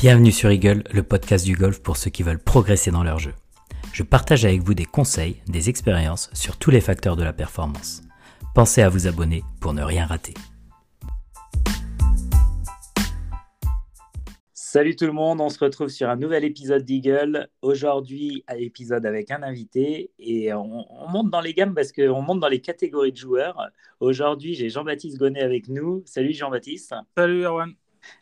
Bienvenue sur Eagle, le podcast du golf pour ceux qui veulent progresser dans leur jeu. Je partage avec vous des conseils, des expériences sur tous les facteurs de la performance. Pensez à vous abonner pour ne rien rater. Salut tout le monde, on se retrouve sur un nouvel épisode d'Eagle. Aujourd'hui, épisode avec un invité et on, monte dans les gammes parce qu'on monte dans les catégories de joueurs. Aujourd'hui, j'ai Jean-Baptiste Gonnet avec nous. Salut Jean-Baptiste. Salut Erwan.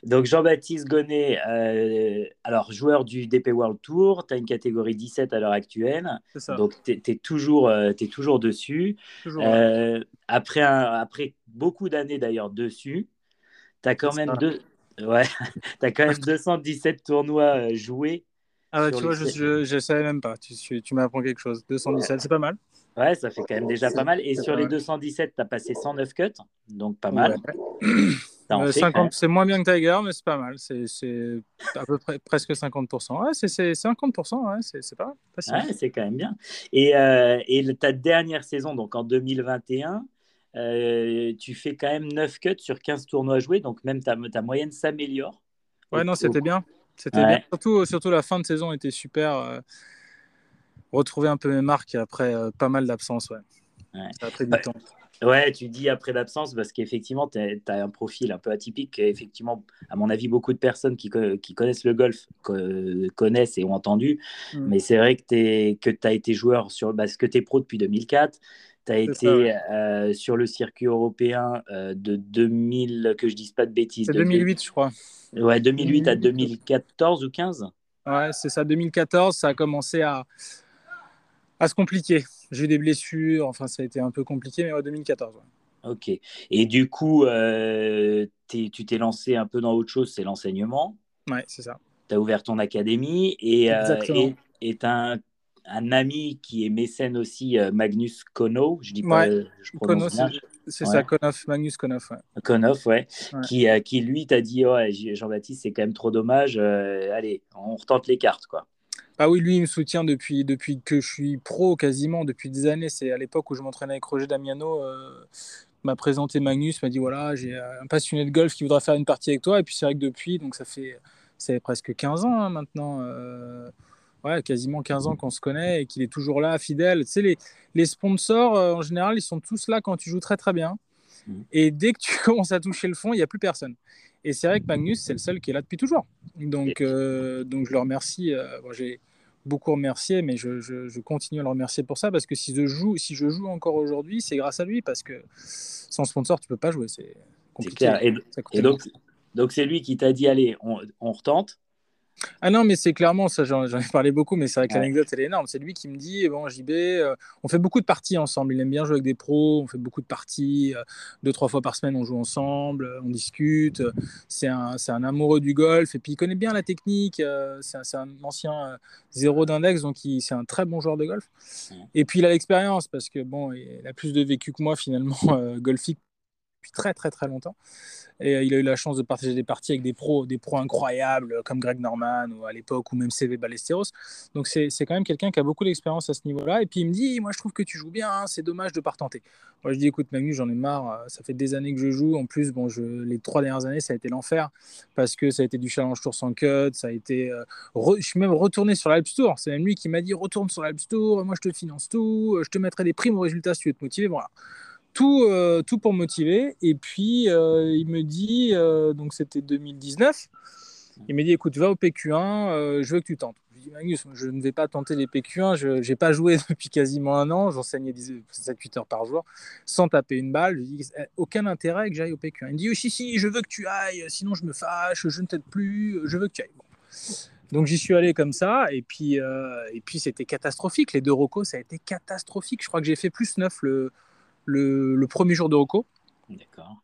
Donc Jean-Baptiste Gonnet, euh, alors joueur du DP World Tour, tu as une catégorie 17 à l'heure actuelle. Ça. Donc tu es, toujours, euh, toujours dessus. Euh, après, après beaucoup d'années d'ailleurs dessus, tu as quand même deux, ouais, as quand même 217 tournois joués. Ah tu vois, je ne savais même pas. Tu, tu m'apprends quelque chose. 217, c'est pas mal. Ouais, ça fait quand même déjà pas mal. Et sur les 217, tu as passé 109 cuts, donc pas mal. Euh, c'est moins bien que Tiger, mais c'est pas mal. C'est à peu près presque 50%. Ouais, c'est 50%, ouais, c'est pas mal. Ouais, c'est quand même bien. Et, euh, et, ta dernière saison, donc en 2021, euh, tu fais quand même 9 cuts sur 15 tournois joués, donc même ta, ta moyenne s'améliore. Ouais, non, c'était bien. C'était bien. Surtout, surtout la fin de saison était super. retrouver un peu mes marques après pas mal d'absence, ouais. Temps. Ouais, tu dis après l'absence parce qu'effectivement, tu as, un profil un peu atypique. Effectivement, à mon avis, beaucoup de personnes qui, qui connaissent le golf connaissent et ont entendu. Mm. Mais c'est vrai que tu as été joueur sur. Parce que tu es pro depuis 2004. Tu as été euh, sur le circuit européen euh, de 2000, que je dise pas de bêtises. C'est 2008, je crois. Ouais, 2008 à 2014 ou 15 Ouais, c'est ça. 2014, ça a commencé à, à se compliquer. J'ai eu des blessures, enfin ça a été un peu compliqué, mais en 2014. Ok. Et du coup, euh, tu t'es lancé un peu dans autre chose, c'est l'enseignement. Ouais, c'est ça. Tu as ouvert ton académie et euh, un, un, ami qui est mécène aussi, euh, Magnus Kono. Je dis pas, ouais. je prononce C'est ça, Konoff, Magnus Konoff. Ouais. Konoff, ouais. Qui, qui lui t'a dit ouais, Jean-Baptiste, c'est quand même trop dommage. allez, on retente les cartes, quoi. Ah oui, lui, il me soutient depuis, depuis que je suis pro, quasiment, depuis des années. C'est à l'époque où je m'entraînais avec Roger Damiano. Euh, m'a présenté Magnus, m'a dit voilà, j'ai un passionné de golf qui voudra faire une partie avec toi. Et puis c'est vrai que depuis, donc ça fait, ça presque 15 ans hein, maintenant. Euh, ouais, quasiment 15 ans qu'on se connaît et qu'il est toujours là, fidèle. Tu sais, les, les sponsors, euh, en général, ils sont tous là quand tu joues très très bien. Mmh. Et dès que tu commences à toucher le fond, il n'y a plus personne. Et c'est vrai que Magnus, c'est le seul qui est là depuis toujours. Donc, donc je le remercie. j'ai beaucoup remercié, mais je, je, continue à le remercier pour ça parce que si je joue, si je joue encore aujourd'hui, c'est grâce à lui parce que sans sponsor, tu peux pas jouer. C'est compliqué. Et, donc, donc c'est lui qui t'a dit allez, on, on retente. Ah non, mais c'est clairement, ça j'en ai parlé beaucoup, mais c'est vrai que l'anecdote elle est énorme. C'est lui qui me dit bon, JB, euh, on fait beaucoup de parties ensemble. Il aime bien jouer avec des pros, on fait beaucoup de parties. Euh, deux, trois fois par semaine, on joue ensemble, euh, on discute. C'est un, un, amoureux du golf et puis il connaît bien la technique. c'est un, ancien zéro d'index, donc c'est un très bon joueur de golf. Et puis il a l'expérience parce que bon, il a plus de vécu que moi finalement, golfique depuis très très très longtemps. Et euh, il a eu la chance de partager des parties avec des pros, des pros incroyables euh, comme Greg Norman ou à l'époque ou même CV Ballesteros. Donc c'est quand même quelqu'un qui a beaucoup d'expérience à ce niveau-là. Et puis il me dit, moi je trouve que tu joues bien, hein, c'est dommage de pas retenter. Moi je dis, écoute Magnus, j'en ai marre, euh, ça fait des années que je joue. En plus, bon, je, les trois dernières années, ça a été l'enfer parce que ça a été du challenge tour sans cut, ça a été... je suis même retourné sur l'Alps Tour. C'est même lui qui m'a dit, retourne sur l'Alps Tour, moi je te finance tout, je te mettrai des primes aux résultats si tu veux te motiver. Voilà tout, euh, tout pour motiver. Et puis, euh, il me dit, euh, donc c'était 2019, il me dit, écoute, va au PQ1, je veux que tu tentes. Je dis, Magnus, je ne vais pas tenter les PQ1, je n'ai pas joué depuis quasiment un an, j'enseignais 7-8 heures par jour, sans taper une balle. Je dis, eh, aucun intérêt que j'aille au PQ1. Il me dit, oh, si, si, je veux que tu ailles, sinon je me fâche, je ne t'aide plus, je veux que tu ailles. Donc j'y suis allé comme ça, et puis, et puis c'était catastrophique. Les deux rocos, ça a été catastrophique. Je crois que j'ai fait plus 9 le, le, premier jour de Rocco. D'accord.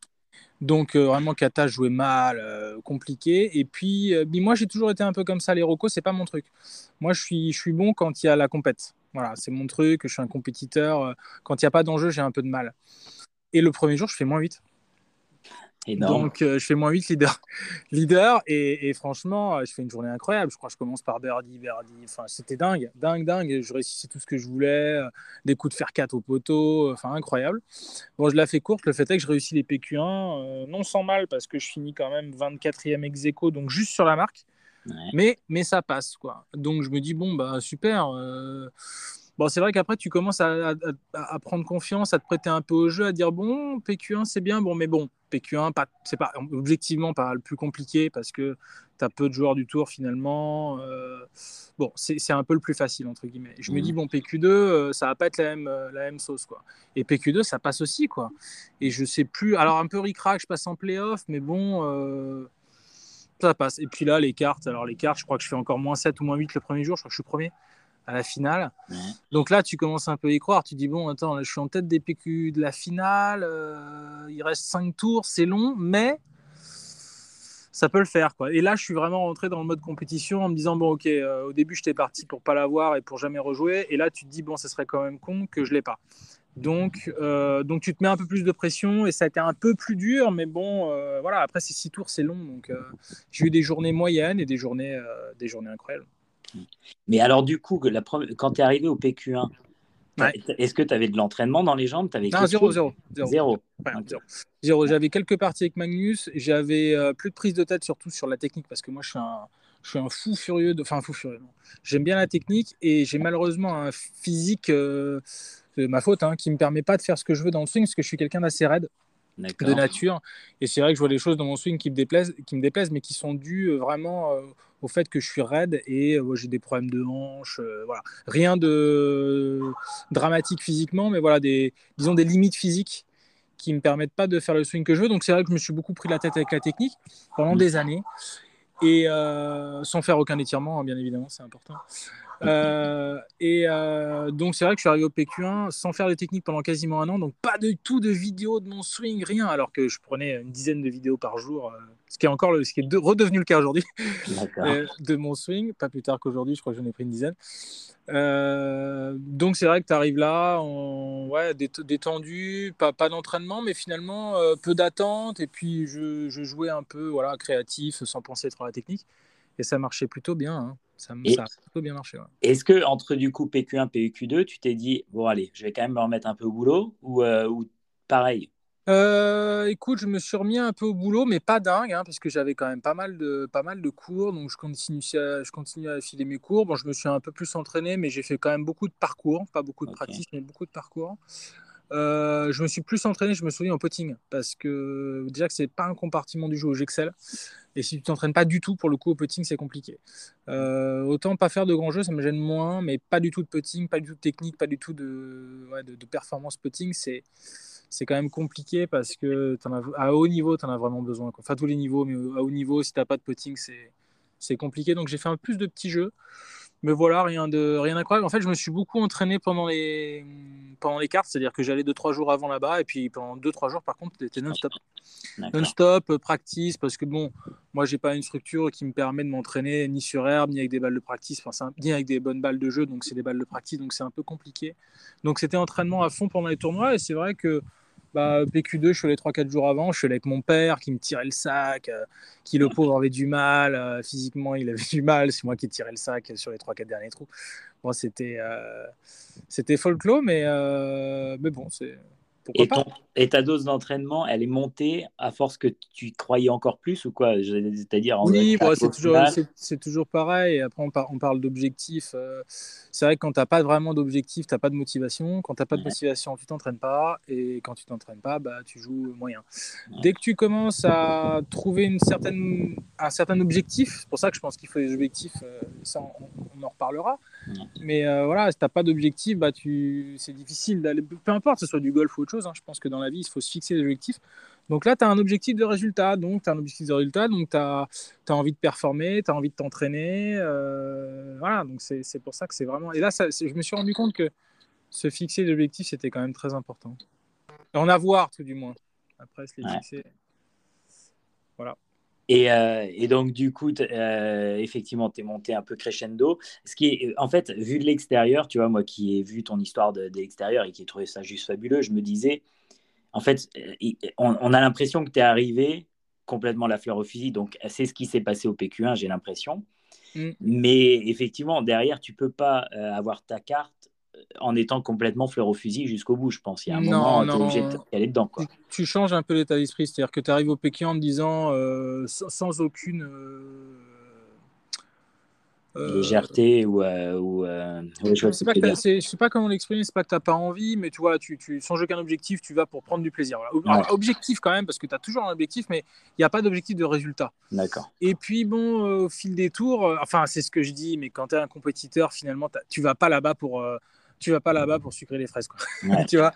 Donc euh, vraiment Kata jouait mal, euh, compliqué. Et puis, euh, moi j'ai toujours été un peu comme ça. Les Rocco, c'est pas mon truc. Moi je suis, je suis bon quand il y a la compète. Voilà, c'est mon truc. Je suis un compétiteur. Quand il n'y a pas d'enjeu, j'ai un peu de mal. Et le premier jour, je fais moins 8. Donc, euh, je fais moins 8 leader. leader et, franchement, euh, je fais une journée incroyable. Je crois que je commence par birdie, birdie. Enfin, c'était dingue, dingue, dingue. Je réussissais tout ce que je voulais. Euh, des coups de fer 4 au poteau. Enfin, incroyable. Bon, je la fais courte. Le fait est que je réussis les PQ1, non sans mal, parce que je finis quand même 24e ex aequo, donc juste sur la marque. Mais, mais ça passe, quoi. Donc je me dis, bon, bah super. Euh, bon, c'est vrai qu'après, tu commences à, à, prendre confiance, à te prêter un peu au jeu, à dire, bon, PQ1, c'est bien, bon, mais bon, PQ1, c'est pas objectivement pas le plus compliqué parce que tu as peu de joueurs du tour finalement. Euh, bon, c'est un peu le plus facile, entre guillemets. Je me dis, mmh. bon, PQ2, euh, ça va pas être la même, euh, la même sauce, quoi. Et PQ2, ça passe aussi, quoi. Et je sais plus. Alors, un peu ric-rac, je passe en playoff, mais bon, ça passe. Et puis là, les cartes, alors les cartes, je crois que je fais encore moins 7 ou moins 8 le premier jour, je crois que je suis premier à la finale. Donc là, tu commences un peu à y croire. Tu dis, bon, attends, je suis en tête des PQ de la finale. il reste 5 tours, c'est long, mais ça peut le faire. Quoi. Et là, je suis vraiment rentré dans le mode compétition en me disant, bon, ok, euh, au début, j'étais parti pour pas l'avoir et pour jamais rejouer. Et là, tu te dis, bon, ce serait quand même con que je l'ai pas. Donc, euh, donc, tu te mets un peu plus de pression et ça a été un peu plus dur, mais bon, euh, voilà, après, ces six tours, c'est long. Donc, j'ai eu des journées moyennes et des journées, des journées incroyables. Mais alors, du coup, la quand tu es arrivé au PQ1, est-ce que tu avais de l'entraînement dans les jambes? Avais Non, zéro, zéro. Zéro. zéro. J'avais quelques parties avec Magnus. J'avais euh, plus de prise de tête, surtout sur la technique, parce que moi, je suis un, je suis un fou furieux. De... Enfin, un fou furieux. J'aime bien la technique et j'ai malheureusement un physique, euh, ma faute, hein, qui ne me permet pas de faire ce que je veux dans le swing, parce que je suis quelqu'un d'assez raide de nature. Et c'est vrai que je vois des choses dans mon swing qui me déplaisent, qui me déplaisent mais qui sont dues euh, vraiment euh, au fait que je suis raide et euh, j'ai des problèmes de hanche. voilà. Rien de dramatique physiquement, mais voilà, des, disons des limites physiques qui ne me permettent pas de faire le swing que je veux. Donc c'est vrai que je me suis beaucoup pris la tête avec la technique pendant des années. Et sans faire aucun étirement, hein, bien évidemment, c'est important. Euh, et euh, donc, c'est vrai que je suis arrivé au PQ1 sans faire de technique pendant quasiment un an, donc pas du tout de vidéos de mon swing, rien, alors que je prenais une dizaine de vidéos par jour, euh, ce qui est encore le, ce qui est redevenu le cas aujourd'hui de mon swing, pas plus tard qu'aujourd'hui, je crois que j'en ai pris une dizaine. donc, c'est vrai que tu arrives là, ouais, détendu, pas, pas d'entraînement, mais finalement peu d'attente, et puis je, je, jouais un peu voilà, créatif sans penser être à la technique, et ça marchait plutôt bien. Hein. Ça, ça, a plutôt bien marché. Est-ce que entre du coup PQ1 PQ2, tu t'es dit bon allez, je vais quand même me remettre un peu au boulot ou, euh, ou pareil? Euh, écoute, je me suis remis un peu au boulot, mais pas dingue, hein, parce que j'avais quand même pas mal de, pas mal de cours, donc je continue, à, je continue à filer mes cours. Bon, je me suis un peu plus entraîné, mais j'ai fait quand même beaucoup de parcours, pas beaucoup de pratique, mais beaucoup de parcours. Euh, je me suis plus entraîné, je me souviens, en potting, parce que déjà que c'est pas un compartiment du jeu où j'excelle. Et si tu t'entraînes pas du tout, pour le coup, au putting, c'est compliqué. Euh, autant pas faire de grands jeux, ça me gêne moins, mais pas du tout de putting, pas du tout de technique, pas du tout de, performance putting, c'est quand même compliqué parce que à haut niveau, tu en as vraiment besoin. Enfin, tous les niveaux, mais à haut niveau, si tu n'as pas de putting, c'est compliqué. Donc, j'ai fait un plus de petits jeux. Mais voilà, rien de rien d'incroyable. En fait, je me suis beaucoup entraîné pendant les, pendant les cartes, c'est-à-dire que j'allais 2-3 jours avant là-bas, et puis pendant 2-3 jours, par contre, c'était non-stop. Non-stop, euh, practice, parce que bon, moi, j'ai pas une structure qui me permet de m'entraîner ni sur herbe, ni avec des balles de practice, enfin, ni avec des bonnes balles de jeu, donc c'est des balles de practice, donc c'est un peu compliqué. Donc c'était entraînement à fond pendant les tournois, et c'est vrai que bah, PQ2, je suis allé 3-4 jours avant, je suis allé avec mon père qui me tirait le sac, euh, qui le pauvre avait du mal, euh, physiquement il avait du mal, c'est moi qui tirais le sac sur les 3-4 derniers trous. Bon, c'était euh, c'était folklore, mais, mais bon, c'est et, et, ta dose d'entraînement, elle est montée à force que tu croyais encore plus ou quoi? C'est-à-dire Oui, c'est toujours, toujours, pareil. Après, on, parle d'objectifs. Euh, c'est vrai que quand tu n'as pas vraiment d'objectif, tu n'as pas de motivation. Quand tu n'as pas de motivation, tu t'entraînes pas. Et quand tu t'entraînes pas, bah, tu joues moyen. Dès que tu commences à trouver une certaine, un certain objectif, c'est pour ça que je pense qu'il faut des objectifs, euh, ça on, en reparlera. Mais euh, voilà, si tu n'as pas d'objectif, bah, c'est difficile d'aller, peu importe, que ce soit du golf ou autre chose. Hein, je pense que dans la vie, il faut se fixer des objectifs. Donc là, tu as un objectif de résultat. Donc, tu as un objectif de résultat. Donc, tu as, as, envie de performer, tu as envie de t'entraîner. Euh, voilà, donc c'est pour ça que c'est vraiment. Et là, ça, je me suis rendu compte que se fixer des objectifs, c'était quand même très important. En avoir, tout du moins. Après, se les fixer. Voilà. Euh, et, donc, du coup, euh, effectivement, tu es monté un peu crescendo. Ce qui est, en fait, vu de l'extérieur, tu vois, moi qui ai vu ton histoire de, l'extérieur et qui ai trouvé ça juste fabuleux, je me disais, en fait, euh, on, a l'impression que tu es arrivé complètement la fleur au fusil. Donc, c'est ce qui s'est passé au PQ1, j'ai l'impression. Mm. Mais effectivement, derrière, tu peux pas avoir ta carte en étant complètement fleur au fusil jusqu'au bout, je pense. Il y a un moment, tu es obligé d'aller dedans. Quoi. Tu, changes un peu l'état d'esprit, c'est-à-dire que tu arrives au Pékin en te disant, euh, sans, aucune. Euh, euh, légèreté ou, ou je, sais pas sais pas comment l'exprimer c'est pas que tu n'as pas envie mais tu vois tu, tu sans aucun objectif tu vas pour prendre du plaisir objectif quand même parce que tu as toujours un objectif mais il n'y a pas d'objectif de résultat d'accord et puis bon au fil des tours enfin c'est ce que je dis mais quand tu es un compétiteur finalement tu vas pas là-bas pour tu vas pas là-bas pour sucrer les fraises. Quoi. tu vois,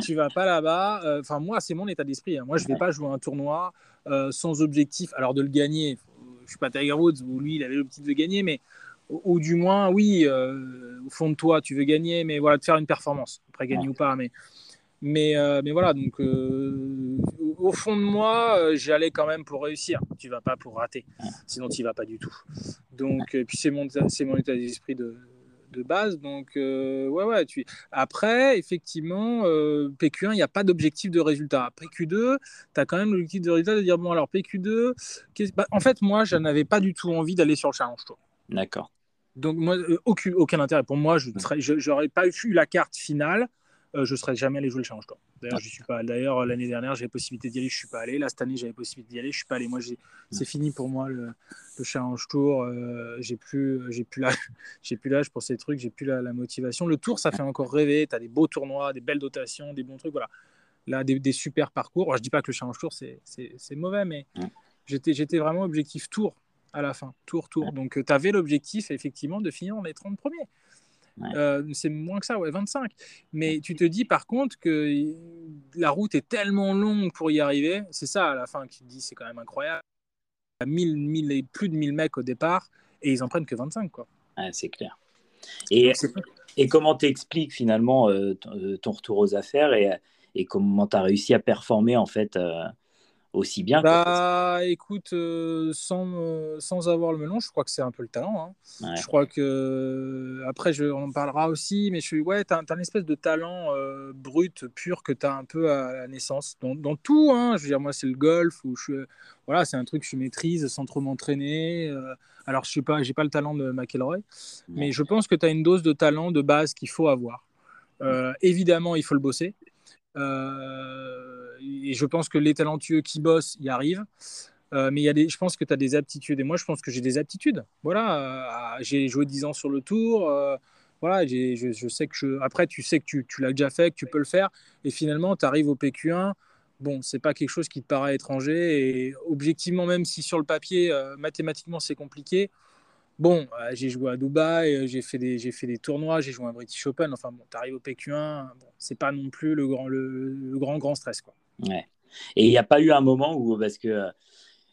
tu vas pas là-bas. Euh, enfin, moi, c'est mon état d'esprit. Hein. Moi, je vais pas jouer un tournoi euh, sans objectif. Alors, de le gagner, je suis pas Tiger Woods où lui, il avait l'objectif de gagner, mais ou, du moins, oui, euh, au fond de toi, tu veux gagner, mais voilà, de faire une performance. Après, gagner ou pas, mais. Mais, mais voilà, donc au fond de moi, j'y allais quand même pour réussir. Tu vas pas pour rater, sinon tu vas pas du tout. Donc, puis c'est mon, c'est mon état d'esprit de, de base. Donc, euh, ouais, ouais. Tu... Après, effectivement, euh, PQ1, il n'y a pas d'objectif de résultat. PQ2, tu as quand même l'objectif de résultat de dire, bon, alors PQ2, bah, en fait, moi, je n'avais pas du tout envie d'aller sur le challenge tour. D'accord. Donc, moi, euh, aucun, aucun intérêt. Pour moi, je n'aurais pas eu la carte finale euh, je ne serais jamais allé jouer le Challenge Tour. D'ailleurs, je suis pas. D'ailleurs, l'année dernière, j'avais possibilité d'y aller, je suis pas allé. Là, cette année, j'avais possibilité d'y aller, je suis pas allé. Moi, c'est fini pour moi le, Challenge Tour. Euh, j'ai plus, j'ai plus l'âge, j'ai plus l'âge pour ces trucs, j'ai plus la, motivation. Le Tour, ça fait encore rêver. Tu as des beaux tournois, des belles dotations, des bons trucs, voilà. Là, des, super parcours. Alors, je dis pas que le Challenge Tour c'est mauvais, mais j'étais j'étais vraiment objectif Tour à la fin, Tour Tour. Donc, euh, tu avais l'objectif effectivement de finir dans les 30 premiers. Euh, c'est moins que ça, ouais, 25. Mais tu te dis par contre que la route est tellement longue pour y arriver. C'est ça à la fin qui te dis, c'est quand même incroyable. Il y a plus de 1000 mecs au départ et ils en prennent que 25. Quoi. c'est clair. Et, et comment t'expliques finalement euh, euh, ton retour aux affaires et, et comment tu as réussi à performer en fait aussi bien. Bah, écoute, euh, sans, euh, sans avoir le melon, je crois que c'est un peu le talent. Hein. Je crois que, après, je, on en parlera aussi, mais je suis, ouais, tu as, une espèce de talent euh, brut, pur, que tu as un peu à la naissance. Dans, dans tout, hein. je veux dire, moi, c'est le golf, où je, voilà, c'est un truc que je maîtrise sans trop m'entraîner. alors, je n'ai pas, pas le talent de McElroy, mais je pense que tu as une dose de talent de base qu'il faut avoir. évidemment, il faut le bosser. Euh, et je pense que les talentueux qui bossent y arrivent. Euh, mais y a des, je pense que tu as des aptitudes. Et moi, je pense que j'ai des aptitudes. Voilà, euh, j'ai joué 10 ans sur le tour. Euh, voilà, je, je, sais que je, après, tu sais que tu, tu l'as déjà fait, que tu peux le faire. Et finalement, tu arrives au PQ1. Bon, c'est pas quelque chose qui te paraît étranger. Et objectivement, même si sur le papier, mathématiquement, c'est compliqué, bon, j'ai joué à Dubaï, j'ai fait des, j'ai fait des tournois, j'ai joué à British Open. Enfin bon, tu arrives au PQ1, bon, c'est pas non plus le grand, le, le grand, grand stress quoi. Ouais. Et il n'y a pas eu un moment où, parce que euh,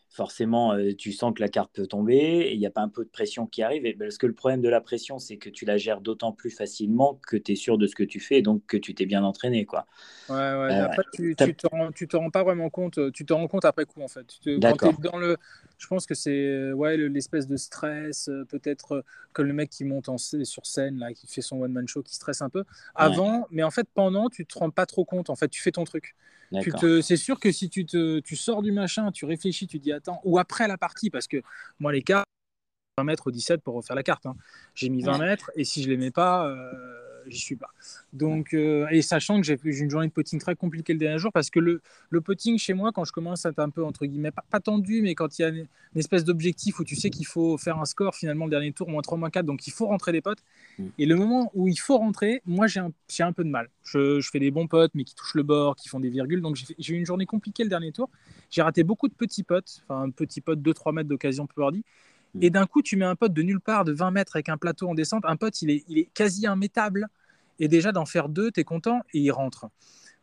forcément, euh, tu sens que la carte peut tomber et il n'y a pas un peu de pression qui arrive. Et parce que le problème de la pression, c'est que tu la gères d'autant plus facilement que tu es sûr de ce que tu fais et donc que tu t'es bien entraîné. Quoi. Ouais, ouais. Euh, après, tu, tu, te rends, tu pas vraiment compte. Tu te rends compte après coup, en fait. D'accord. Dans le, je pense que c'est ouais, l'espèce de stress, peut-être comme le mec qui monte en, sur scène, là, qui fait son one-man show, qui stresse un peu. Avant, mais en fait, pendant, tu te rends pas trop compte. En fait, tu fais ton truc. C'est sûr que si tu, te, tu sors du machin, tu réfléchis, tu dis attends, ou après la partie, parce que moi les cas, 20 mètres au 17 pour refaire la carte. Hein. J'ai mis 20 mètres et si je ne les mets pas, euh, j'y suis pas. Donc, euh, et sachant que j'ai une journée de putting très compliquée le dernier jour, parce que le, le putting chez moi, quand je commence à être un peu, entre guillemets, pas, tendu, mais quand il y a une, espèce d'objectif où tu sais qu'il faut faire un score finalement le dernier tour, moins 3, moins 4, donc il faut rentrer des potes. Mm. Et le moment où il faut rentrer, moi j'ai un, un, peu de mal. Je, je, fais des bons potes, mais qui touchent le bord, qui font des virgules. Donc j'ai eu une journée compliquée le dernier tour. J'ai raté beaucoup de petits potes, enfin un petit pote 2-3 mètres d'occasion peu hardy. Mm. Et d'un coup, tu mets un pote de nulle part de 20 mètres avec un plateau en descente. Un pote, il est, il est quasi immétable. Et déjà, d'en faire deux, tu es content et il rentre.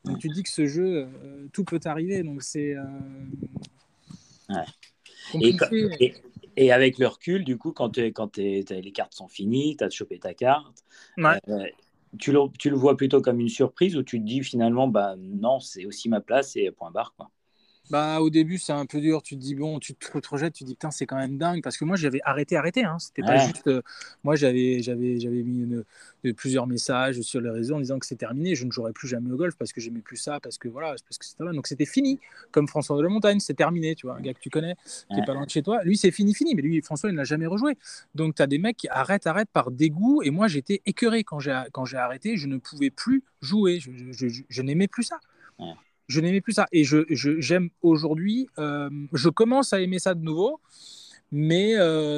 Donc tu dis que ce jeu, euh, tout peut arriver. Donc c'est. Euh, ouais. et, avec le recul, du coup, quand, quand les cartes sont finies, tu as chopé ta carte, euh, tu, le, tu, le, vois plutôt comme une surprise ou tu te dis finalement, bah non, c'est aussi ma place et point barre. Quoi. Bah, au début, c'est un peu dur. Tu te dis, bon, tu te rejettes, tu te dis, putain, c'est quand même dingue. Parce que moi, j'avais arrêté, arrêté. Hein. C'était pas juste. Euh, moi, j'avais, j'avais, j'avais mis plusieurs messages sur les réseaux en disant que c'est terminé. Je ne jouerai plus jamais au golf parce que j'aimais plus ça, parce que voilà, parce que c'était Donc, c'était fini. Comme François de la Montagne, c'est terminé. Tu vois, un gars que tu connais, qui est pas loin de chez toi. Lui, c'est fini, fini. Mais lui, François, il n'a jamais rejoué. Donc, tu as des mecs qui arrêtent, arrêtent par dégoût. Et moi, j'étais écœuré quand j'ai, quand j'ai arrêté. Je ne pouvais plus jouer. Je, je n'aimais plus ça je n'aimais plus ça. Et je, j'aime aujourd'hui, euh, je commence à aimer ça de nouveau. mais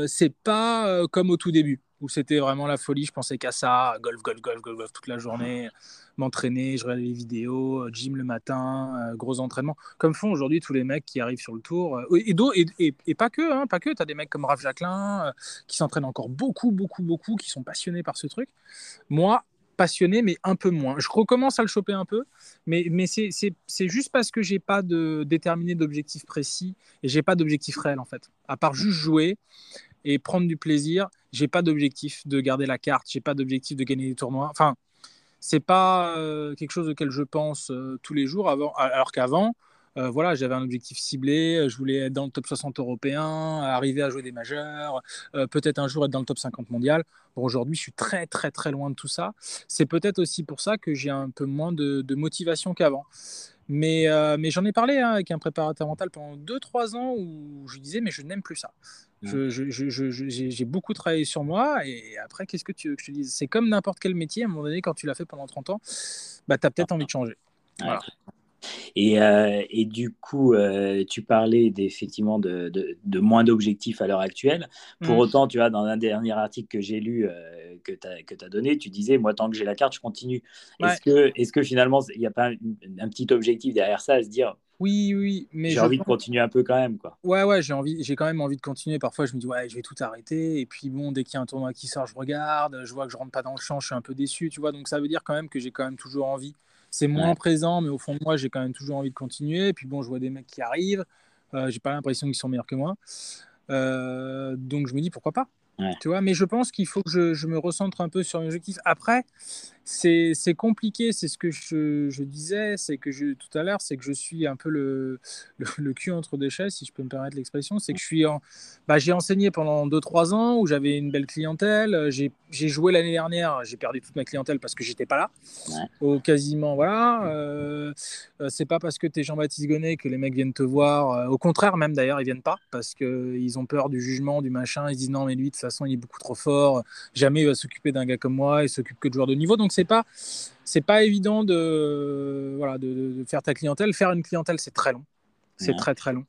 c'est pas comme au tout début où c'était vraiment la folie. Je pensais qu'à ça, golf, golf, golf, golf, golf toute la journée, m'entraîner, je regardais les vidéos, euh, gym le matin, euh, gros entraînement, comme font aujourd'hui tous les mecs qui arrivent sur le tour. Euh, et, pas que, hein, pas que. Tu as des mecs comme Raph Jacquelin qui s'entraînent encore beaucoup, beaucoup, beaucoup, qui sont passionnés par ce truc. Moi, passionné, mais un peu moins. Je recommence à le choper un peu, mais, mais c'est juste parce que j'ai pas de déterminé d'objectif précis et j'ai pas d'objectif réel en fait. À part juste jouer, et prendre du plaisir. J'ai pas d'objectif de garder la carte, j'ai pas d'objectif de gagner des tournois. Enfin, c'est pas euh, quelque chose auquel je pense euh, tous les jours avant, alors qu'avant, euh, voilà, j'avais un objectif ciblé, je voulais être dans le top 60 européen, arriver à jouer des majeurs, peut-être un jour être dans le top 50 mondial. Bon, aujourd'hui, je suis très très très loin de tout ça. C'est peut-être aussi pour ça que j'ai un peu moins de, de motivation qu'avant. Mais, mais j'en ai parlé hein, avec un préparateur mental pendant 2-3 ans où je disais, mais je n'aime plus ça. J'ai beaucoup travaillé sur moi et après, qu'est-ce que tu veux que je te dise? C'est comme n'importe quel métier, à un moment donné, quand tu l'as fait pendant 30 ans, bah, tu as peut-être envie de changer. Voilà. Et, euh, et, du coup, euh, tu parlais effectivement de, de, moins d'objectifs à l'heure actuelle. Pour mmh. autant, tu vois, dans un dernier article que j'ai lu, euh, que tu as, as, donné, tu disais, moi, tant que j'ai la carte, je continue. Est-ce que, est que finalement, il n'y a pas un, petit objectif derrière ça à se dire, oui, oui, mais j'ai envie de continuer un peu quand même, quoi? Ouais, ouais, j'ai envie, j'ai quand même envie de continuer. Parfois, je me dis ouais, je vais tout arrêter. Et puis bon, dès qu'il y a un tournoi qui sort, je regarde, je vois que je rentre pas dans le champ, je suis un peu déçu, tu vois. Donc ça veut dire quand même que j'ai quand même toujours envie c'est moins présent, mais au fond de moi, j'ai quand même toujours envie de continuer. Et puis bon, je vois des mecs qui arrivent, euh, j'ai pas l'impression qu'ils sont meilleurs que moi. Euh, donc je me dis pourquoi pas. Tu vois, mais je pense qu'il faut que je, je, me recentre un peu sur mes objectifs. Après, c'est compliqué, c'est ce que je, je disais, c'est que je, tout à l'heure, c'est que je suis un peu le, le, cul entre deux chaises, si je peux me permettre l'expression. C'est que je suis en, bah, j'ai enseigné pendant 2-3 ans où j'avais une belle clientèle. J'ai joué l'année dernière, j'ai perdu toute ma clientèle parce que j'étais pas là. Au quasiment, voilà. Euh, euh, c'est pas parce que tu es Jean-Baptiste Gonnet que les mecs viennent te voir. Euh, au contraire, même d'ailleurs, ils viennent pas parce qu'ils ont peur du jugement, du machin. Ils disent non, mais lui, de toute façon, il est beaucoup trop fort. Jamais il va s'occuper d'un gars comme moi. Il s'occupe que de joueurs de niveau. Donc, c'est pas c'est pas évident de voilà de, faire ta clientèle. Faire une clientèle, c'est très long. C'est très très long.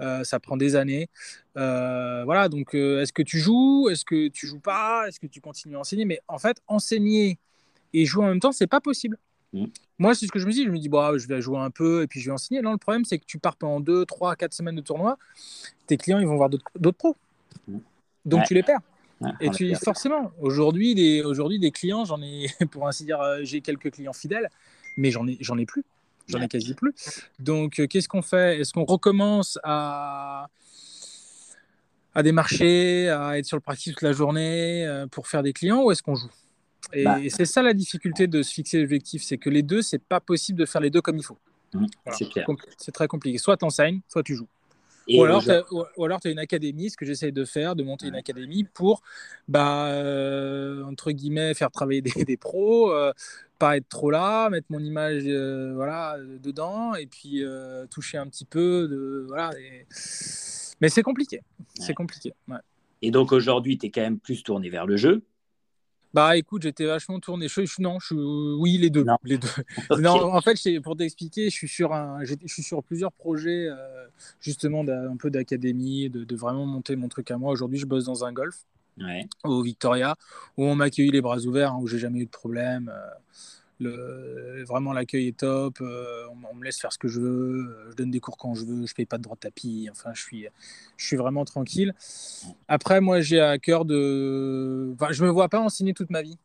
Euh, ça prend des années. Euh, voilà, donc euh, est-ce que tu joues? Est-ce que tu joues pas? Est-ce que tu continues à enseigner? Mais en fait, enseigner et jouer en même temps, c'est pas possible. Mm. Moi, c'est ce que je me dis. Je me dis, bah, je vais jouer un peu et puis je vais enseigner. Non, le problème, c'est que tu pars pendant 2, 3, 4 semaines de tournoi. Tes clients, ils vont voir d'autres pros. Mm. Donc, tu les perds et tu, forcément, aujourd'hui, des, aujourd'hui, des clients, j'en ai, pour ainsi dire, euh, j'ai quelques clients fidèles, mais j'en ai, j'en ai plus. J'en ai quasi plus. Donc, euh, qu'est-ce qu'on fait? Est-ce qu'on recommence à, à démarcher, à être sur le pratique toute la journée euh, pour faire des clients ou est-ce qu'on joue? Et, bah. c'est ça la difficulté de se fixer l'objectif, c'est que les deux, c'est pas possible de faire les deux comme il faut. Mmh, c'est très compliqué. Soit tu enseignes, soit tu joues ou, alors, tu as une académie, ce que j'essaie de faire, de monter une académie pour, bah, euh, entre guillemets, faire travailler des, des pros, euh, pas être trop là, mettre mon image euh, voilà, dedans et puis toucher un petit peu. De, voilà, Mais c'est compliqué. C'est compliqué. Et donc aujourd'hui, tu es quand même plus tourné vers le jeu. Bah écoute, j'étais vachement tourné. Je, non, je, oui, les deux. Non. Les deux. non, en fait, pour t'expliquer, je suis sur un, je suis sur plusieurs projets euh, justement d'un peu d'académie, de, de, vraiment monter mon truc à moi. Aujourd'hui, je bosse dans un golf au Victoria où on m'a accueilli les bras ouverts, hein, où j'ai jamais eu de problème. Euh, le, vraiment, l'accueil est top. Euh, on, me laisse faire ce que je veux. Je donne des cours quand je veux. Je paye pas de droit de tapis. Enfin, je suis, je suis vraiment tranquille. Après, moi, j'ai à cœur de. Enfin, je me vois pas enseigner toute ma vie.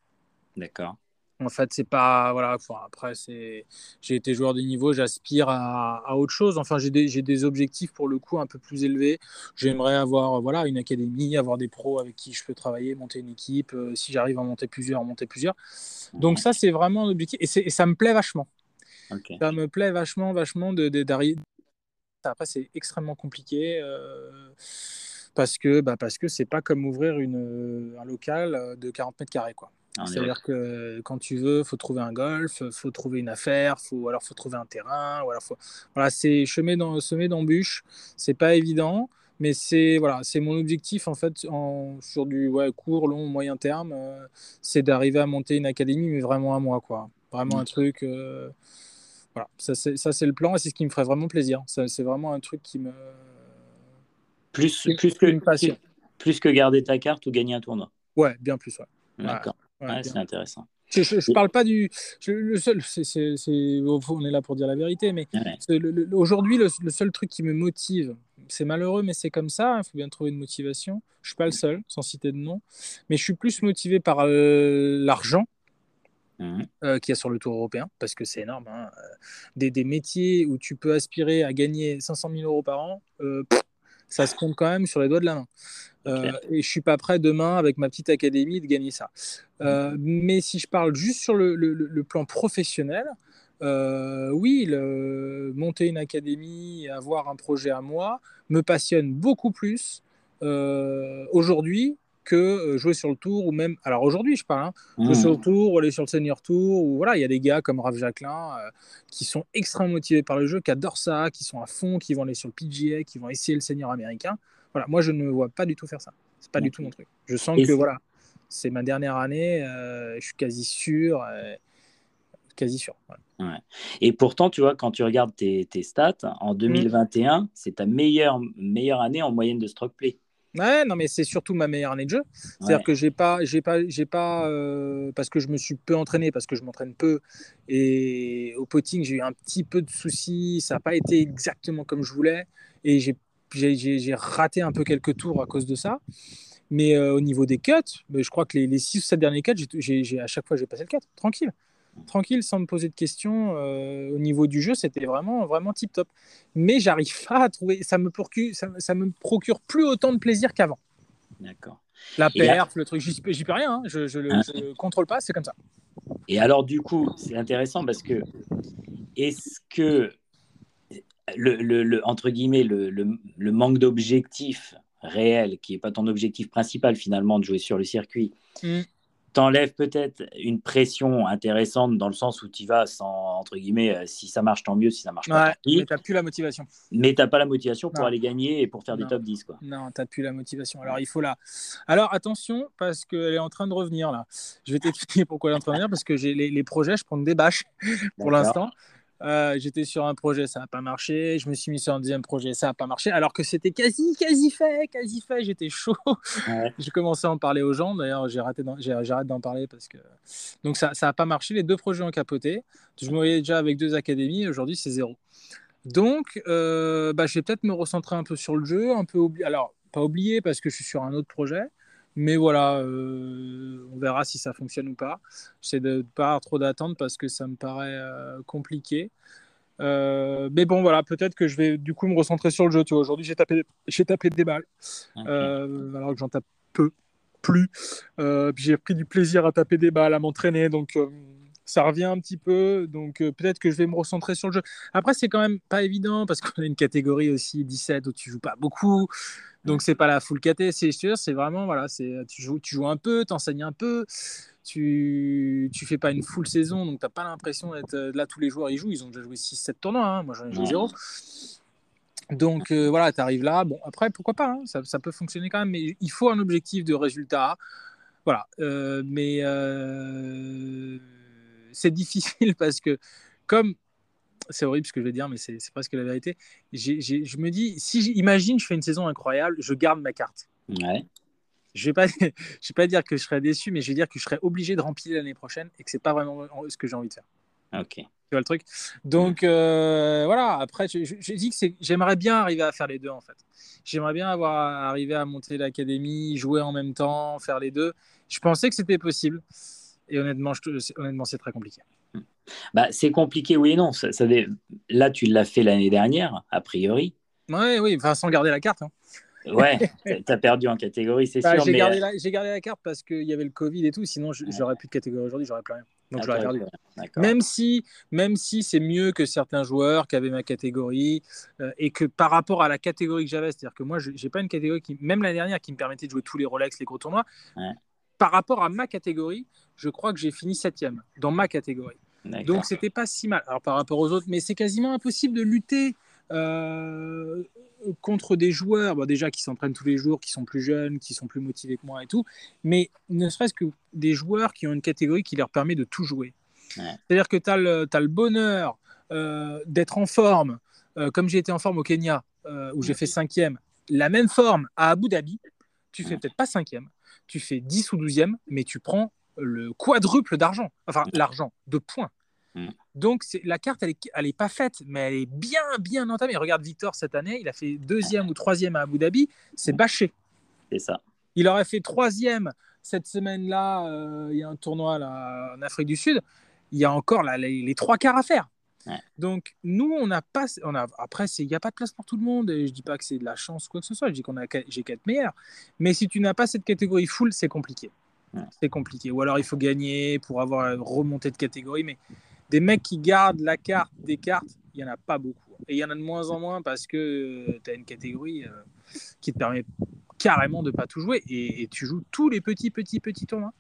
D'accord. En fait, c'est pas voilà. après, c'est j'ai été joueur de niveau, j'aspire à, autre chose. Enfin, j'ai des, des, objectifs pour le coup un peu plus élevés. J'aimerais avoir voilà une académie, avoir des pros avec qui je peux travailler, monter une équipe. Euh, si j'arrive à monter plusieurs, monter plusieurs. Donc ça, c'est vraiment un objectif et, et, ça me plaît vachement. Ça me plaît vachement, vachement de d'arriver. Après, c'est extrêmement compliqué. Euh, parce que bah parce que c'est pas comme ouvrir une, un local de 40 mètres carrés quoi. C'est-à-dire que quand tu veux, faut trouver un golf, faut trouver une affaire, faut alors faut trouver un terrain, ou alors faut voilà, c'est chemin dans semé d'embûches, c'est pas évident, mais c'est voilà, c'est mon objectif en fait en, sur du ouais, court, long, moyen terme, euh, c'est d'arriver à monter une académie, mais vraiment à moi quoi, vraiment un truc. Euh, voilà, ça c'est le plan et c'est ce qui me ferait vraiment plaisir. c'est vraiment un truc qui me Plus, plus, que, plus, plus, que garder ta carte ou gagner un tournoi. Ouais, bien plus. Ouais. D'accord. C'est intéressant. Je, je, parle pas du. le seul, c'est, on est là pour dire la vérité, mais aujourd'hui, le, seul truc qui me motive, c'est malheureux, mais c'est comme ça. Il hein, faut bien trouver une motivation. Je suis pas le seul, sans citer de nom, mais je suis plus motivé par euh, l'argent. Mmh. Euh, qu'il y a sur le tour européen, parce que c'est énorme. Hein. Des, des, métiers où tu peux aspirer à gagner 500 000 euros par an, euh, ça se compte quand même sur les doigts de la main. Euh, et je suis pas prêt demain avec ma petite académie de gagner ça. Euh, mais si je parle juste sur le, plan professionnel, euh, oui, monter une académie, avoir un projet à moi, me passionne beaucoup plus aujourd'hui que jouer sur le tour ou même. Alors aujourd'hui, je parle, hein, jouer mmh. sur le tour, ou aller sur le senior tour, ou voilà, il y a des gars comme Raph Jacquelin qui sont extrêmement motivés par le jeu, qui adorent ça, qui sont à fond, qui vont aller sur le PGA, qui vont essayer le senior américain. Voilà, moi, je ne vois pas du tout faire ça. C'est pas du tout mon truc. Je sens que voilà, c'est ma dernière année. Euh, je suis quasi sûr. Euh, quasi sûr. Et pourtant, tu vois, quand tu regardes tes, stats, en 2021, mm. c'est ta meilleure, meilleure année en moyenne de stroke play. Ouais, non, mais c'est surtout ma meilleure année de jeu. C'est-à-dire que j'ai pas, j'ai pas, j'ai pas, euh, parce que je me suis peu entraîné, parce que je m'entraîne peu, et au potting j'ai eu un petit peu de soucis, ça n'a pas été exactement comme je voulais, et j'ai j'ai raté un peu quelques tours à cause de ça. Mais euh, au niveau des cuts, je crois que les, 6 ou 7 derniers cuts, à chaque fois, j'ai passé le cut, tranquille. Tranquille, sans me poser de questions. Euh, au niveau du jeu, c'était vraiment, vraiment tip top. Mais j'arrive pas à trouver. Ça me, procure, ça, me procure plus autant de plaisir qu'avant. D'accord. La perf, le truc, j'y peux rien. Hein. Je ne hein contrôle pas, c'est comme ça. Et alors, du coup, c'est intéressant parce que est-ce que le, entre guillemets, le, manque d'objectif réel, qui n'est pas ton objectif principal finalement de jouer sur le circuit, mm. t'enlève peut-être une pression intéressante dans le sens où tu vas sans, entre guillemets, euh, si ça marche, tant mieux, si ça marche pas, tant pis. Mais tu plus la motivation. Mais tu pas la motivation pour aller gagner et pour faire des top 10. Quoi. Non, tu plus la motivation. Alors, il faut la. Alors, attention, parce qu'elle est en train de revenir là. Je vais t'expliquer pourquoi elle est en train de revenir, parce que j'ai les, les projets, je prends des bâches pour l'instant. Euh, j'étais sur un projet, ça n'a pas marché. Je me suis mis sur un deuxième projet, ça n'a pas marché. Alors que c'était quasi, quasi fait, quasi fait. J'étais chaud. j'ai commencé à en parler aux gens. D'ailleurs, j'arrête d'en parler parce que donc ça, ça n'a pas marché. Les deux projets ont capoté. Je me voyais déjà avec deux académies. Aujourd'hui, c'est zéro. Donc, euh, bah, je vais peut-être me recentrer un peu sur le jeu, un peu oublier. Alors, pas oublier parce que je suis sur un autre projet. Mais voilà, euh, on verra si ça fonctionne ou pas. J'essaie de ne pas trop d'attente parce que ça me paraît euh, compliqué. Euh, mais bon, voilà, peut-être que je vais du coup me recentrer sur le jeu. Tu vois, aujourd'hui, j'ai tapé, j'ai tapé des balles, alors que j'en tape peu, plus. j'ai pris du plaisir à taper des balles, à m'entraîner. Donc, ça revient un petit peu. Donc, peut-être que je vais me recentrer sur le jeu. Après, c'est quand même pas évident parce qu'on a une catégorie aussi 17 où tu joues pas beaucoup. Donc c'est pas la full KT, c'est c'est vraiment voilà, c'est tu joues, tu joues un peu, t'enseignes un peu, tu tu fais pas une full saison, donc t'as pas l'impression d'être euh, là tous les joueurs ils jouent, ils ont déjà joué 6-7 tournois, hein. moi j'en ai joué 0. Donc euh, voilà, tu arrives là. Bon, après, pourquoi pas, hein, ça, ça, peut fonctionner quand même, mais il faut un objectif de résultat. Voilà, euh, mais c'est difficile parce que comme c'est horrible ce que je vais dire, mais c'est presque la vérité. je me dis, si j'imagine, je fais une saison incroyable, je garde ma carte. Ouais. Je vais pas, je vais pas dire que je serai déçu, mais je vais dire que je serai obligé de remplir l'année prochaine et que c'est pas vraiment ce que j'ai envie de faire. Ok. Tu vois le truc? Donc euh, voilà. Après, j'ai dit que j'aimerais bien arriver à faire les deux en fait. J'aimerais bien avoir arrivé à monter l'académie, jouer en même temps, faire les deux. Je pensais que c'était possible. Et honnêtement, je, honnêtement, c'est très compliqué. Bah, c'est compliqué, oui et non. Ça, là, tu l'as fait l'année dernière, a priori. Oui, oui, enfin, sans garder la carte. Hein. Ouais, tu as perdu en catégorie, c'est bah, sûr. J'ai gardé, euh, gardé, la carte parce qu'il y avait le Covid et tout. Sinon, j'aurais plus de catégorie aujourd'hui, j'aurais plus rien. Donc, je l'aurais perdu. Même si, même si c'est mieux que certains joueurs qui avaient ma catégorie euh, et que par rapport à la catégorie que j'avais, c'est-à-dire que moi, je n'ai pas une catégorie qui, même l'année dernière, qui me permettait de jouer tous les Rolex, les gros tournois. Par rapport à ma catégorie, je crois que j'ai fini septième dans ma catégorie. Donc c'était pas si mal. Alors par rapport aux autres, mais c'est quasiment impossible de lutter euh, contre des joueurs, déjà qui s'entraînent tous les jours, qui sont plus jeunes, qui sont plus motivés que moi et tout, mais ne serait-ce que des joueurs qui ont une catégorie qui leur permet de tout jouer. C'est-à-dire que tu as, le bonheur euh, d'être en forme, euh, comme j'ai été en forme au Kenya, où j'ai fait cinquième, la même forme à Abu Dhabi, tu fais peut-être pas cinquième, tu fais 10 ou 12e, mais tu prends le quadruple d'argent, enfin l'argent, de points. Mm. Donc la carte, elle n'est est pas faite, mais elle est bien, bien entamée. Regarde Victor cette année, il a fait deuxième ou troisième à Abu Dhabi, c'est bâché. C'est ça. Il aurait fait troisième cette semaine-là. Euh, il y a un tournoi là, en Afrique du Sud. Il y a encore les, trois quarts à faire. Donc nous, on n'a pas, on a, après il n'y a pas de place pour tout le monde. Et je dis pas que c'est de la chance ou quoi que ce soit. Je dis qu'on a, j'ai quatre meilleurs. Mais si tu n'as pas cette catégorie full, c'est compliqué. C'est compliqué. Ou alors il faut gagner pour avoir remonté de catégorie. Mais des mecs qui gardent la carte des cartes, il n'y en a pas beaucoup. Et il y en a de moins en moins parce que euh, tu as une catégorie euh, qui te permet carrément de pas tout jouer et, tu joues tous les petits, petits, petits tournois.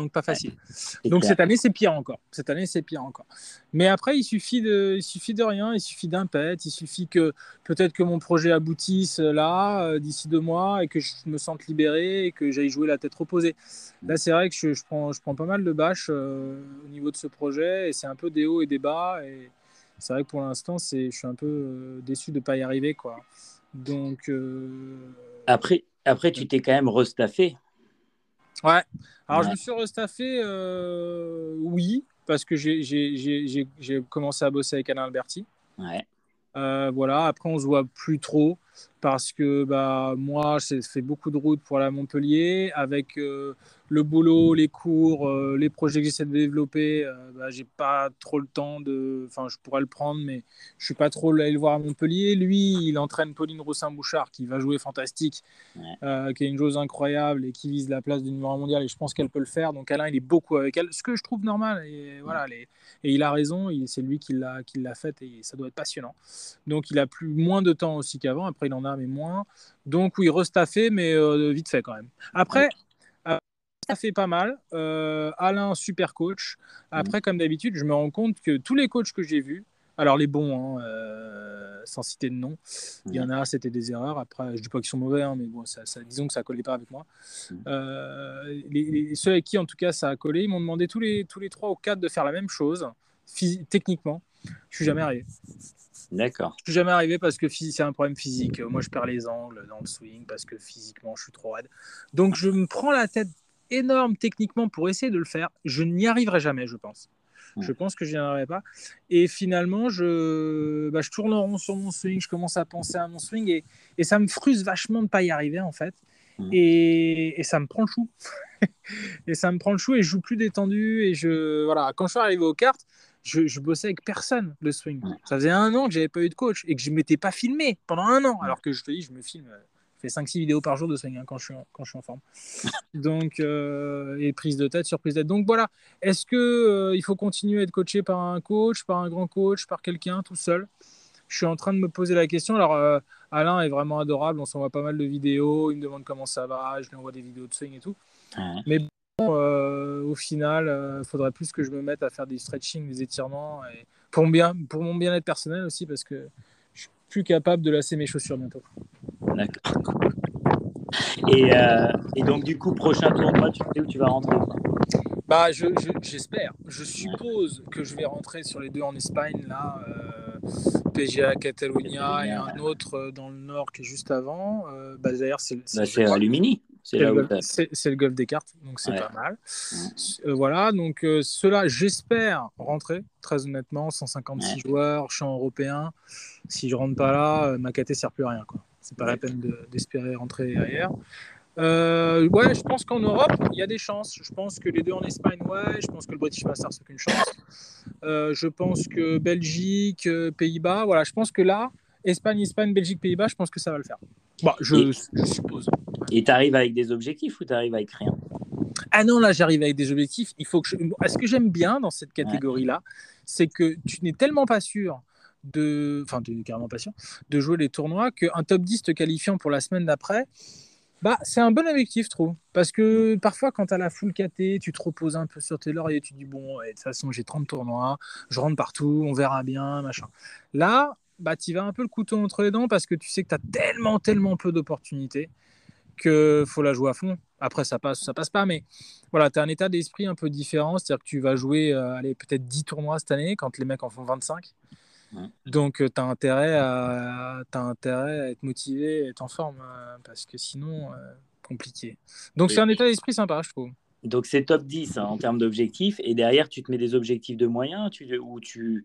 Donc pas facile. Donc cette année c'est pire encore. Cette année c'est pire encore. Mais après il suffit de, il suffit de rien, il suffit d'un pet, il suffit que peut-être que mon projet aboutisse là euh, d'ici deux mois et que je me sente libéré et que j'aille jouer la tête reposée. Là c'est vrai que je, prends, je prends pas mal de bâches euh, au niveau de ce projet et c'est un peu des hauts et des bas et c'est vrai que pour l'instant c'est, je suis un peu euh, déçu de pas y arriver quoi. Donc après, après tu t'es quand même restaffé Ouais. Alors, je me suis restaffé, euh, oui, parce que j'ai commencé à bosser avec Alain Alberti. Ouais. Euh, voilà, après, on se voit plus trop parce que bah, moi, j'ai fait beaucoup de routes pour aller à Montpellier. Avec euh, le boulot, les cours, euh, les projets que j'essaie de développer, euh, bah, j'ai pas trop le temps de. Enfin, je pourrais le prendre, mais je suis pas trop allé le voir à Montpellier. Lui, il entraîne Pauline Roussin-Bouchard qui va jouer fantastique, qui est une joueuse incroyable et qui vise la place du numéro mondial. Et je pense qu'elle peut le faire. Donc, Alain, il est beaucoup avec elle, ce que je trouve normal. Et voilà, et il a raison. C'est lui qui l'a fait et ça doit être passionnant. Donc, il a plus moins de temps aussi qu'avant. Après, il en a, mais moins. Donc oui, restaffé, mais euh, vite fait quand même. Après, euh, ça fait pas mal. Euh, Alain, super coach. Après, mm. comme d'habitude, je me rends compte que tous les coachs que j'ai vus, alors les bons, hein, sans citer de nom, il y en a, c'était des erreurs. Après, je dis pas qu'ils sont mauvais, hein, mais bon, ça, disons que ça collait pas avec moi. Mm. Les, ceux avec qui, en tout cas, ça a collé, ils m'ont demandé tous les, tous les trois ou quatre de faire la même chose, techniquement. Je suis jamais arrivé. D'accord. Je suis jamais arrivé parce que c'est un problème physique. Moi, je perds les angles dans le swing parce que physiquement, je suis trop raide. Donc, je me prends la tête énorme techniquement pour essayer de le faire. Je n'y arriverai jamais, je pense. Je pense que je n'y arriverai pas. Et finalement, je, bah, je tourne en rond sur mon swing, je commence à penser à mon swing et, et ça me frustre vachement de ne pas y arriver en fait. Et, et, ça me prend le chou. et ça me prend le chou et je joue plus détendu. Et je, voilà, quand je suis arrivé aux cartes, je, bossais avec personne le swing. Ça faisait un an que j'avais pas eu de coach et que je m'étais pas filmé pendant un an. Alors que je te dis, je me filme, euh, je fais 5-6 vidéos par jour de swing hein, quand, je suis en, quand je suis en forme. Donc, euh, et prise de tête, surprise de tête. Donc voilà, est-ce que euh, il faut continuer à être coaché par un coach, par un grand coach, par quelqu'un tout seul? Je suis en train de me poser la question. Alors, Alain est vraiment adorable, on s'envoie pas mal de vidéos, il me demande comment ça va, je lui envoie des vidéos de swing et tout. Mais euh, au final, il euh, faudrait plus que je me mette à faire des stretching, des étirements, et pour mon bien, pour mon bien-être personnel aussi, parce que je suis plus capable de lasser mes chaussures bientôt. D'accord. Et, euh, et, donc du coup, prochain tournoi, tu sais où tu vas rentrer Bah, j'espère. Je, suppose que je vais rentrer sur les deux en Espagne là. PGA Catalunya et un autre dans le nord qui est juste avant. bah, D'ailleurs, c'est bah, Alumini. C'est le, golf des cartes, donc c'est pas mal. Euh, voilà, donc euh, cela, j'espère rentrer, très honnêtement, 156 joueurs, champ européen. Si je rentre pas là, euh, ma KT sert plus à rien. C'est pas la peine d'espérer rentrer derrière. ouais, je pense qu'en Europe, il y a des chances. Je pense que les deux en Espagne, ouais. Je pense que le British Masters, c'est qu'une chance. je pense que Belgique, Pays-Bas, voilà. Je pense que là, Espagne, Espagne, Belgique, Pays-Bas, je pense que ça va le faire. Bah, je, suppose. Et tu arrives avec des objectifs ou tu arrives avec rien? Ah non, là, j'arrive avec des objectifs. Il faut que Ce que j'aime bien dans cette catégorie-là, c'est que tu n'es tellement pas sûr de. Enfin, tu n'es carrément pas sûr de jouer les tournois qu'un top 10 te qualifiant pour la semaine d'après. Bah, c'est un bon objectif, je trouve. Parce que parfois, quand tu as la full KT, tu te reposes un peu sur tes lauriers, tu dis, bon, de toute façon, j'ai 30 tournois, je rentre partout, on verra bien, machin. Là, bah, tu vas un peu le couteau entre les dents parce que tu sais que tu as tellement, tellement peu d'opportunités qu'il faut la jouer à fond. Après, ça passe, ça passe pas, mais voilà, tu as un état d'esprit un peu différent. C'est-à-dire que tu vas jouer, euh, allez, peut-être 10 tournois cette année quand les mecs en font 25. Donc, tu as, intérêt à, as intérêt à être motivé, être en forme, parce que sinon, compliqué. Donc, c'est un état d'esprit sympa, je trouve. Donc, c'est top 10 hein, en termes d'objectifs. Et derrière, tu te mets des objectifs de moyens tu, ou tu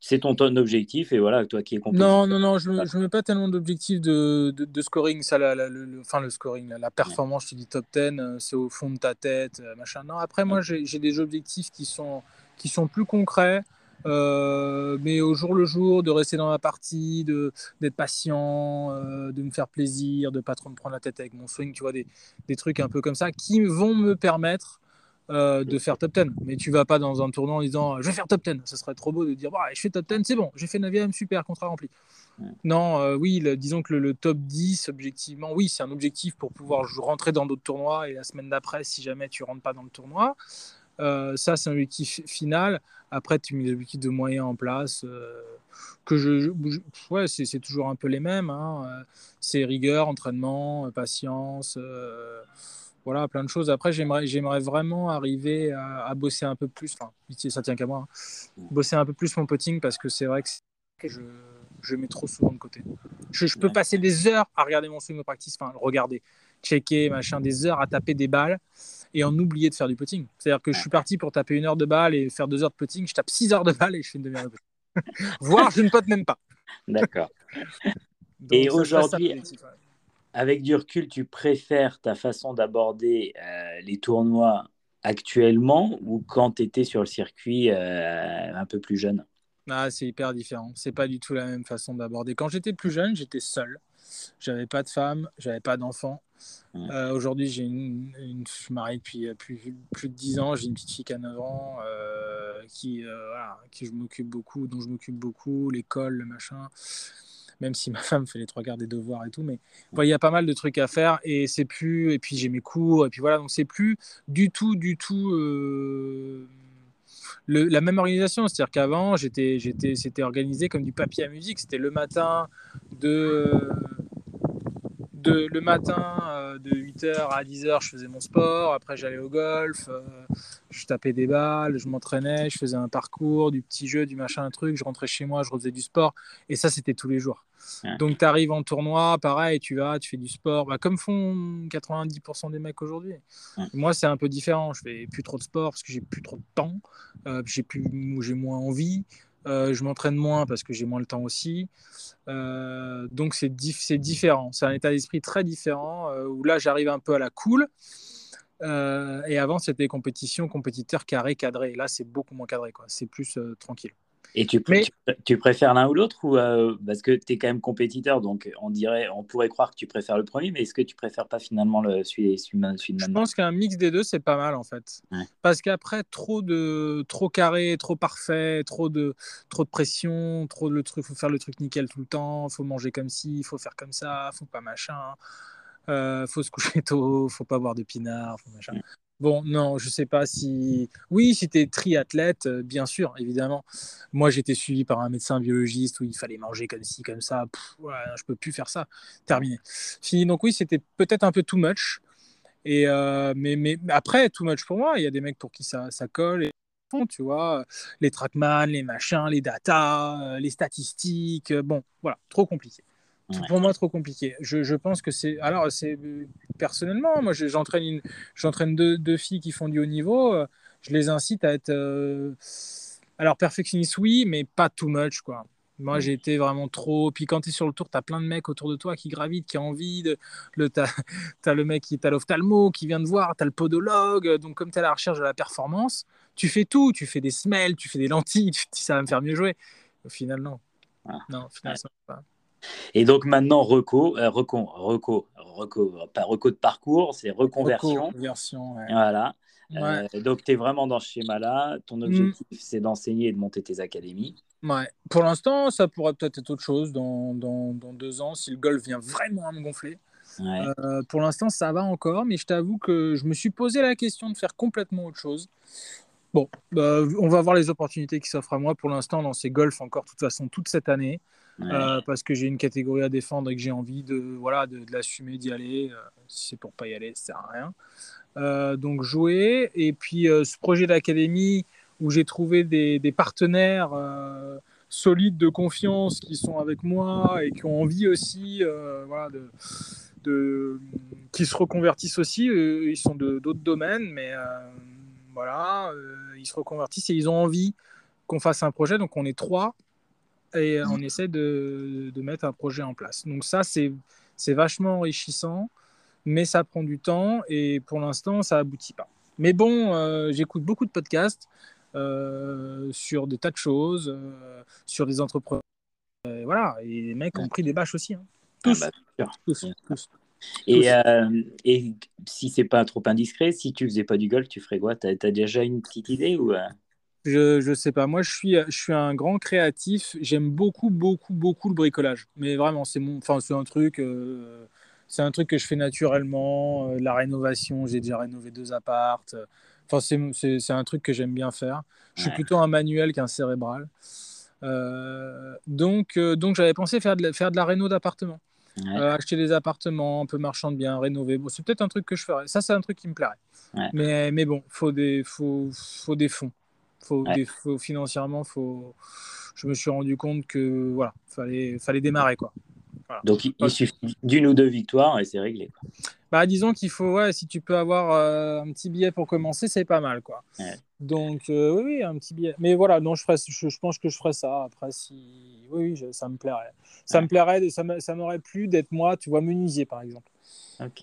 c'est ton, ton objectif et voilà, toi qui es compétitif. Non, non, non, je ne mets, mets pas tellement d'objectifs de, de, scoring. Ça, le, enfin, le scoring, la, performance, je te dis top 10, euh, c'est au fond de ta tête, euh, machin. Non, après, moi, j'ai des objectifs qui sont, qui sont plus concrets. Euh, mais au jour le jour, de rester dans la partie, d'être patient, de me faire plaisir, de pas trop me prendre la tête avec mon swing, tu vois, des, des trucs un peu comme ça qui vont me permettre euh, de faire top 10. Mais tu vas pas dans un tournoi en disant je vais faire top 10. Ce serait trop beau de dire bah, je fais top 10, c'est bon, j'ai fait 9ème, super, contrat rempli. Non, euh, oui, disons que le, top 10, objectivement, oui, c'est un objectif pour pouvoir rentrer dans d'autres tournois et la semaine d'après, si jamais tu rentres pas dans le tournoi. Euh, ça, c'est un objectif final. Après, tu mets des objectifs de moyens en place. que je, ouais, c'est toujours un peu les mêmes. Hein. C'est rigueur, entraînement, patience voilà, plein de choses. Après, j'aimerais, j'aimerais vraiment arriver à, bosser un peu plus. Enfin, ça tient qu'à moi. Hein. Bosser un peu plus mon potting parce que c'est vrai que je, je mets trop souvent de côté. Je, peux passer des heures à regarder mon swing de practice, enfin, regarder, checker, machin, des heures à taper des balles et en oublier de faire du potting. C'est-à-dire que je suis parti pour taper une heure de balle et faire deux heures de potting. Je tape six heures de balle et je fais une demi-heure de potting. Voire, je ne pote même pas. D'accord. et aujourd'hui, avec du recul, tu préfères ta façon d'aborder euh, les tournois actuellement ou quand tu étais sur le circuit euh, un peu plus jeune? Ah, C'est hyper différent. C'est pas du tout la même façon d'aborder. Quand j'étais plus jeune, j'étais seul. J'avais pas de femme, j'avais pas d'enfant. Euh, aujourd'hui, j'ai une, je suis marié depuis plus, plus de 10 ans. J'ai une petite fille qui a 9 ans qui, qui je m'occupe beaucoup, dont je m'occupe beaucoup, l'école, le machin même si ma femme fait les trois quarts des devoirs et tout. Mais il y a pas mal de trucs à faire et c'est plus. Et puis j'ai mes cours et puis voilà, donc c'est plus du tout, du tout. Euh, la même organisation, c'est-à-dire qu'avant, j'étais, j'étais, c'était organisé comme du papier à musique. C'était le matin de, de le matin euh, de 8h à 10h, je faisais mon sport. Après, j'allais au golf, euh, je tapais des balles, je m'entraînais, je faisais un parcours, du petit jeu, du machin, un truc. Je rentrais chez moi, je refaisais du sport. Et ça, c'était tous les jours. Donc, tu arrives en tournoi, pareil, tu vas, tu fais du sport, bah, comme font 90% des mecs aujourd'hui. Moi, c'est un peu différent. Je fais plus trop de sport parce que j'ai plus trop de temps, euh, j'ai plus, j'ai moins envie. Euh, je m'entraîne moins parce que j'ai moins le temps aussi. Euh, donc c'est différent. C'est un état d'esprit très différent où là j'arrive un peu à la cool. et avant c'était compétition, compétiteur carré, cadré. Là c'est beaucoup moins cadré. C'est plus tranquille. Et tu, tu, préfères l'un ou l'autre ou euh, parce que tu es quand même compétiteur, donc on dirait, on pourrait croire que tu préfères le premier, mais est-ce que tu préfères pas finalement le celui, celui, celui Je pense qu'un mix des deux c'est pas mal en fait, parce qu'après trop de trop carré, trop parfait, trop de trop de pression, trop de le truc, faut faire le truc nickel tout le temps, faut manger comme ci, faut faire comme ça, faut pas machin. Euh, faut se coucher tôt, faut pas boire de pinard, faut machin. Bon, non, je sais pas si. Oui, si tu es triathlète, euh, bien sûr, évidemment. Moi, j'étais suivi par un médecin biologiste où il fallait manger comme ci, comme ça. Je ne je peux plus faire ça. Terminé. Fini. Donc, oui, c'était peut-être un peu too much. Euh, mais, mais, après, too much pour moi, il y a des mecs pour qui ça, ça colle. Tu les trackman, les machins, les datas, euh, les statistiques. Bon, voilà, trop compliqué. Pour moi, trop compliqué. Je, je pense que c'est. Alors, c'est personnellement, moi, j'entraîne une... j'entraîne deux, deux, filles qui font du haut niveau. Euh, je les incite à être. Euh, alors, perfectionniste, oui, mais pas too much, quoi. Moi, j'ai été vraiment trop. Puis quand tu es sur le tour, tu as plein de mecs autour de toi qui gravitent, qui ont envie. De... Le... Tu as... le mec qui est à l'ophtalmo, qui vient de voir, tu as le podologue. Donc, comme tu es à la recherche de la performance, tu fais tout. Tu fais des semelles, tu fais des lentilles, tu dis ça va me faire mieux jouer. Au final, non. Ah. Non, au final, ça va pas. Et donc maintenant, reco, euh, reco, reco, reco, pas reco de parcours, c'est reconversion. Reconversion, ouais. Voilà. Euh, donc tu es vraiment dans ce schéma-là. Ton mm. objectif, c'est d'enseigner et de monter tes académies. Ouais. Pour l'instant, ça pourrait peut-être être autre chose dans, dans, dans, deux ans si le golf vient vraiment à me gonfler. Euh, pour l'instant, ça va encore, mais je t'avoue que je me suis posé la question de faire complètement autre chose. Bon, bah, on va voir les opportunités qui s'offrent à moi. Pour l'instant, dans ces golfs encore, de toute façon, toute cette année. Euh, parce que j'ai une catégorie à défendre et que j'ai envie de, voilà, de, l'assumer, d'y aller. Euh, si c'est pour pas y aller, ça sert à rien. Euh, donc jouer. Et puis ce projet d'académie où j'ai trouvé des, partenaires solides de confiance qui sont avec moi et qui ont envie aussi voilà, de, de, qui se reconvertissent aussi. ils sont de d'autres domaines, mais voilà, ils se reconvertissent et ils ont envie qu'on fasse un projet. Donc on est trois et on essaie de, de mettre un projet en place. Donc ça, c'est vachement enrichissant, mais ça prend du temps et pour l'instant, ça aboutit pas. Mais bon, euh, j'écoute beaucoup de podcasts euh, sur des tas de choses, euh, sur des entrepreneurs. voilà, et les mecs ont pris des bâches aussi. Hein. Ah tous. Bah, tous, tous, Et, et si c'est pas trop indiscret, si tu faisais pas du golf, tu ferais quoi? Tu as, déjà une petite idée ou je, je sais pas. Moi, je suis, je suis un grand créatif. J'aime beaucoup, beaucoup, beaucoup le bricolage. Mais vraiment, c'est mon, enfin, c'est un truc, euh, c'est un truc que je fais naturellement. Euh, la rénovation, j'ai déjà rénové deux appartes. Enfin, c'est, c'est, un truc que j'aime bien faire. Je suis plutôt un manuel qu'un cérébral. Euh, donc, donc, j'avais pensé faire de la, faire de la réno d'appartement. acheter des appartements, un peu marchand de biens, rénover. Bon, c'est peut-être un truc que je ferais. Ça, c'est un truc qui me plairait. Mais, mais bon, faut des, faut, faut des fonds. Faut, financièrement, faut... je me suis rendu compte que voilà, fallait, fallait démarrer quoi. Donc il, suffit d'une ou deux victoires et c'est réglé. Bah, disons qu'il faut, ouais, si tu peux avoir euh, un petit billet pour commencer, c'est pas mal. quoi. Donc euh, oui, un petit billet. Mais voilà, non, je, ferai, je, pense que je ferai ça. Après, si. Oui, ça me plairait. Ça me plairait, ça m'aurait plu d'être moi, tu vois, menuisier par exemple.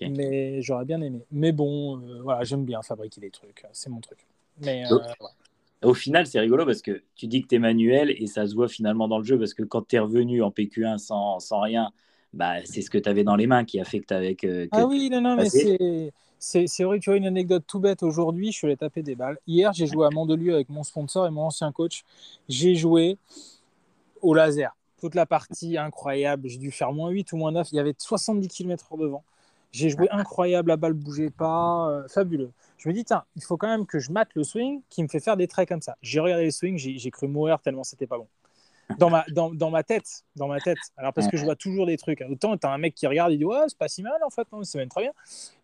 Mais j'aurais bien aimé. Mais bon, euh, voilà, j'aime bien fabriquer des trucs. C'est mon truc. Mais au final, c'est rigolo parce que tu dis que tu es manuel et ça se voit finalement dans le jeu parce que quand tu es revenu en PQ1 sans, sans rien, bah, c'est ce que tu avais dans les mains qui a fait que tu avais que, Ah oui, non, non, mais c'est. C'est vrai, tu vois, une anecdote tout bête aujourd'hui, je suis allé taper des balles. Hier, j'ai joué à Mandelieu avec mon sponsor et mon ancien coach. J'ai joué au laser. Toute la partie incroyable. J'ai dû faire moins 8 ou moins 9. Il y avait 70 km/h devant. J'ai joué incroyable, la balle bougeait pas, euh, fabuleux. Je me dis, tiens, il faut quand même que je mate le swing qui me fait faire des traits comme ça. J'ai regardé le swing, j'ai cru mourir tellement c'était pas bon. Dans ma, dans, dans, ma tête, dans ma tête. Alors parce que je vois toujours des trucs. Autant tu as un mec qui regarde, il dit ouais, c'est pas si mal en fait, c'est même très bien.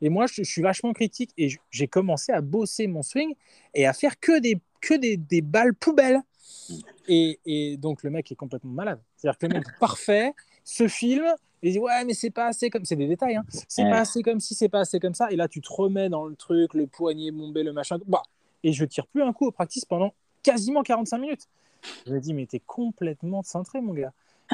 Et moi, je, suis vachement critique et j'ai commencé à bosser mon swing et à faire que des, que des, des balles poubelles. Et, et, donc le mec est complètement malade. C'est-à-dire que le mec est parfait, se filme, il dit ouais mais c'est pas assez comme c'est des détails hein. c'est pas assez comme si c'est pas assez comme ça. Et là tu te remets dans le truc le poignet bombé le machin. Bah et je tire plus un coup au practice pendant quasiment 45 minutes. Je me dis mais t'es complètement centré mon gars.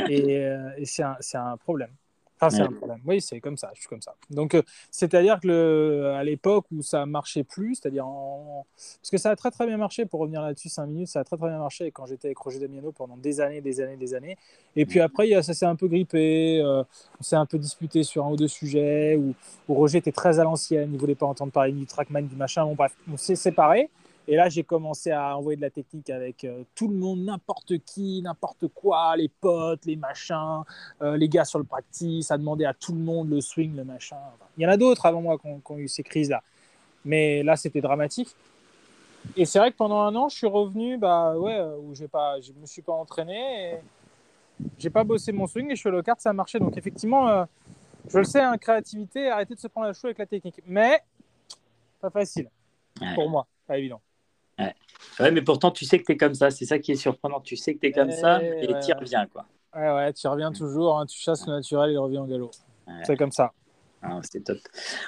Et, euh, et c'est un, un problème Enfin, c'est un problème. Oui, c'est comme ça, je suis comme ça. Donc, euh, c'est-à-dire que le, à l'époque où ça marchait plus, c'est-à-dire en... Parce que ça a très très bien marché, pour revenir là-dessus 5 minutes, ça a très très bien marché quand j'étais avec Roger Damiano pendant des années, des années, des années. Et puis après, ça s'est un peu grippé, euh, on s'est un peu disputé sur un ou deux sujets, où, où Roger était très à l'ancienne, il ne voulait pas entendre parler du trackman, du machin. Bon, bref, on s'est séparés. Et là, j'ai commencé à envoyer de la technique avec euh, tout le monde, n'importe qui, n'importe quoi, les potes, les machins, euh, les gars sur le practice, à demander à tout le monde le swing, le machin. il y en a d'autres avant moi qui ont, eu ces crises-là. Mais là, c'était dramatique. Et c'est vrai que pendant un an, je suis revenu, bah ouais, euh, où pas, je me suis pas entraîné, et j'ai pas bossé mon swing et je suis le kart, ça a marché. Donc effectivement, je le sais, hein, créativité, arrêtez de se prendre la chou avec la technique. Mais pas facile pour moi, pas évident. Ouais. mais pourtant, tu sais que tu es comme ça. C'est ça qui est surprenant. Tu sais que tu es comme ça et tu y reviens. Quoi. Ouais, ouais, tu reviens toujours. Hein. Tu chasses le naturel, il revient en galop. C'est comme ça. Ah, c'est top.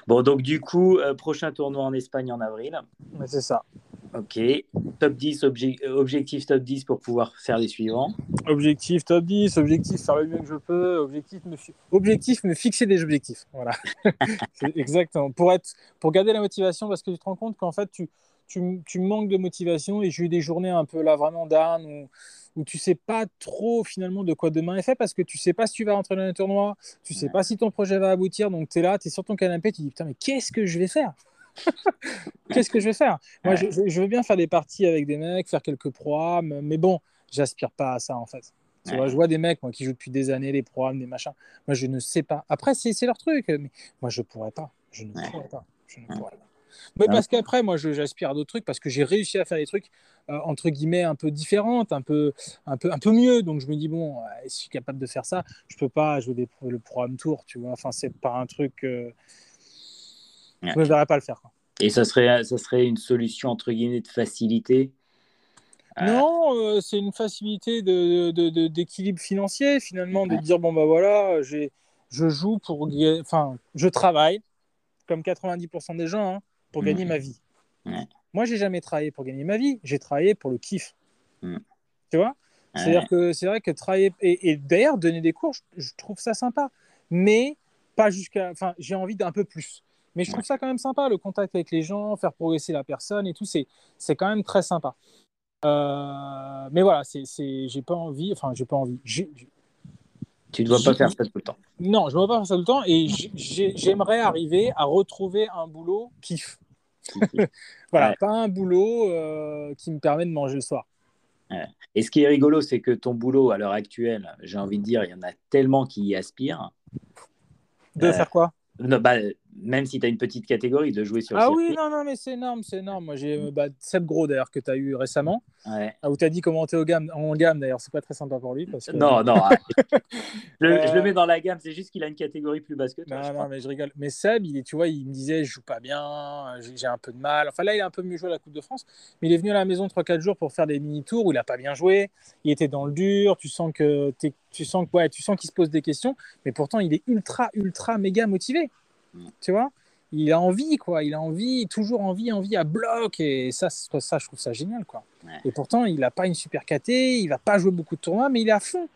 Bon, donc du coup, euh, prochain tournoi en Espagne en avril. C'est ça. Ok. Top 10, objectif top 10 pour pouvoir faire les suivants. Objectif top 10, objectif faire le mieux que je peux, objectif me, objectif, me fixer des objectifs. Voilà. exactement. Pour, être, pour garder la motivation, parce que tu te rends compte qu'en fait, tu, tu, tu, manques de motivation et j'ai eu des journées un peu là vraiment down où, où tu sais pas trop finalement de quoi demain est fait parce que tu sais pas si tu vas rentrer dans un tournoi, tu sais pas si ton projet va aboutir, donc tu es là, tu es sur ton canapé, tu dis putain mais qu'est-ce que je vais faire? Qu'est-ce que je vais faire? Moi je, je, veux bien faire des parties avec des mecs, faire quelques programmes, mais bon, j'aspire pas à ça en fait. Tu vois, je vois des mecs moi, qui jouent depuis des années, les programmes, des machins. Moi, je ne sais pas. Après, c'est leur truc. Mais moi, je pourrais pas. Je ne pourrais pas. Je ne pourrais pas. Mais parce qu'après, moi, j'aspire à d'autres trucs parce que j'ai réussi à faire des trucs euh, entre guillemets un peu différentes, un peu, un peu, un peu mieux. Donc je me dis bon, si je suis capable de faire ça, je peux pas jouer des, le programme tour, tu vois. Enfin, c'est pas un truc. Euh... Je ne verrais pas le faire. Et ça serait, ça serait une solution entre guillemets de facilité? Non, c'est une facilité d'équilibre financier, finalement, de dire bon, bah voilà, je joue pour. Enfin, je travaille, comme 90% des gens, hein, pour gagner ma vie. Moi, j'ai jamais travaillé pour gagner ma vie, j'ai travaillé pour le kiff. Tu vois? C'est-à-dire que c'est vrai que travailler. Et, d'ailleurs, donner des cours, je, trouve ça sympa. Mais pas jusqu'à. Enfin, j'ai envie d'un peu plus. Mais je trouve ça quand même sympa, le contact avec les gens, faire progresser la personne et tout, c'est quand même très sympa. Euh, mais voilà, c'est j'ai pas envie. Enfin, j'ai pas envie. Tu ne dois pas faire ça tout le temps. Non, je ne dois pas faire ça tout le temps. Et j'aimerais arriver à retrouver un boulot kiff. voilà, pas un boulot euh, qui me permet de manger le soir. Et ce qui est rigolo, c'est que ton boulot à l'heure actuelle, j'ai envie de dire, il y en a tellement qui y aspirent. De euh, faire quoi? bah, même si tu as une petite catégorie de jouer sur Ah oui, non, non, mais c'est énorme, c'est énorme. Moi, j'ai euh, bah, Seb Gros d'ailleurs que tu as eu récemment. Ouais. Ah, où tu as dit comment tu es au gamme, en gamme d'ailleurs, c'est pas très sympa pour lui. Parce que... Non, non, je, le euh, mets dans la gamme, c'est juste qu'il a une catégorie plus basse que toi. Non, non, mais je rigole. Mais Seb, il est, tu vois, il me disait je joue pas bien, j'ai un peu de mal. Enfin là, il a un peu mieux joué à la Coupe de France, mais il est venu à la maison 3-4 jours pour faire des mini-tours où il a pas bien joué. Il était dans le dur, tu sens que tu sens que ouais, tu sens qu'il se pose des questions, mais pourtant il est ultra, ultra, méga motivé. Tu vois il a envie, quoi. Il a envie, toujours envie, envie à bloc. Et ça, ça je trouve ça génial, quoi. Et pourtant, il n'a pas une super KT, il va pas jouer beaucoup de tournois, mais il est à fond.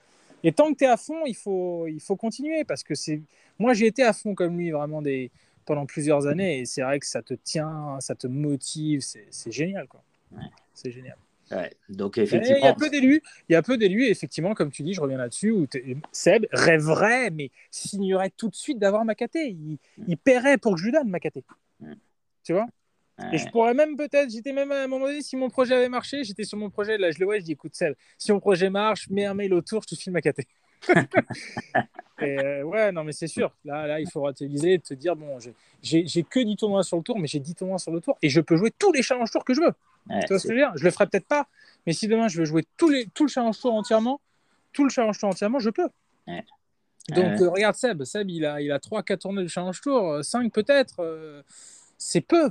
Et tant que tu es à fond, il faut, il faut continuer parce que c'est. Moi, j'ai été à fond comme lui vraiment des... pendant plusieurs années et c'est vrai que ça te tient, ça te motive, c'est génial, quoi. C'est génial. Donc effectivement, il y a peu d'élus, il y a peu d'élus, effectivement, comme tu dis, je reviens là-dessus, où Seb rêverait, mais signerait tout de suite d'avoir Makaté. Il, mm. il paierait pour que je lui donne Makaté. Mm. Tu vois? Et je pourrais même peut-être, j'étais même à un moment donné, si mon projet avait marché, j'étais sur mon projet, là je le vois, je dis écoute Seb, si mon projet marche, mets un mail autour, je te file Makaté. et euh, ouais, non, mais c'est sûr. Là, là, il faudra t'utiliser te dire bon, j'ai que 10 tournois sur le tour, mais j'ai 10 tournois sur le tour et je peux jouer tous les challenge tours que je veux tu vois ce que je veux dire? Je le ferai peut-être pas, mais si demain je veux jouer tous les, tout le challenge tour entièrement, tout le challenge tour entièrement, je peux. Donc euh, regarde Seb, Seb il a, il a 3-4 tournées de challenge tour, 5 euh, peut-être, euh, c'est peu.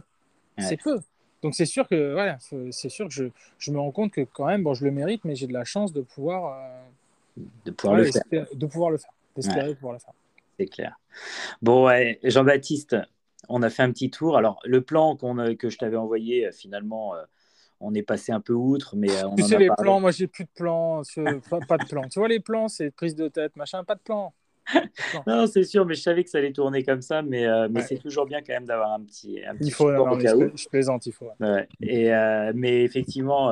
C'est peu. Donc c'est sûr que voilà, c'est sûr que je, je, me rends compte que quand même, bon, je le mérite, mais j'ai de la chance de pouvoir, de pouvoir le faire. De pouvoir le faire, d'espérer pouvoir le faire. C'est clair. Bon, ouais, Jean-Baptiste, on a fait un petit tour. Alors, le plan que je t'avais envoyé, finalement, on est passé un peu outre, mais euh, on tu sais, les plans, moi j'ai plus de plans, pas, de plans. Tu vois les plans, c'est prise de tête, machin, pas de plan. non, c'est sûr, mais je savais que ça allait tourner comme ça, mais, euh, mais c'est toujours bien quand même d'avoir un petit, un petit. Il faut, je, plaisante, il faut. Et, euh, mais effectivement,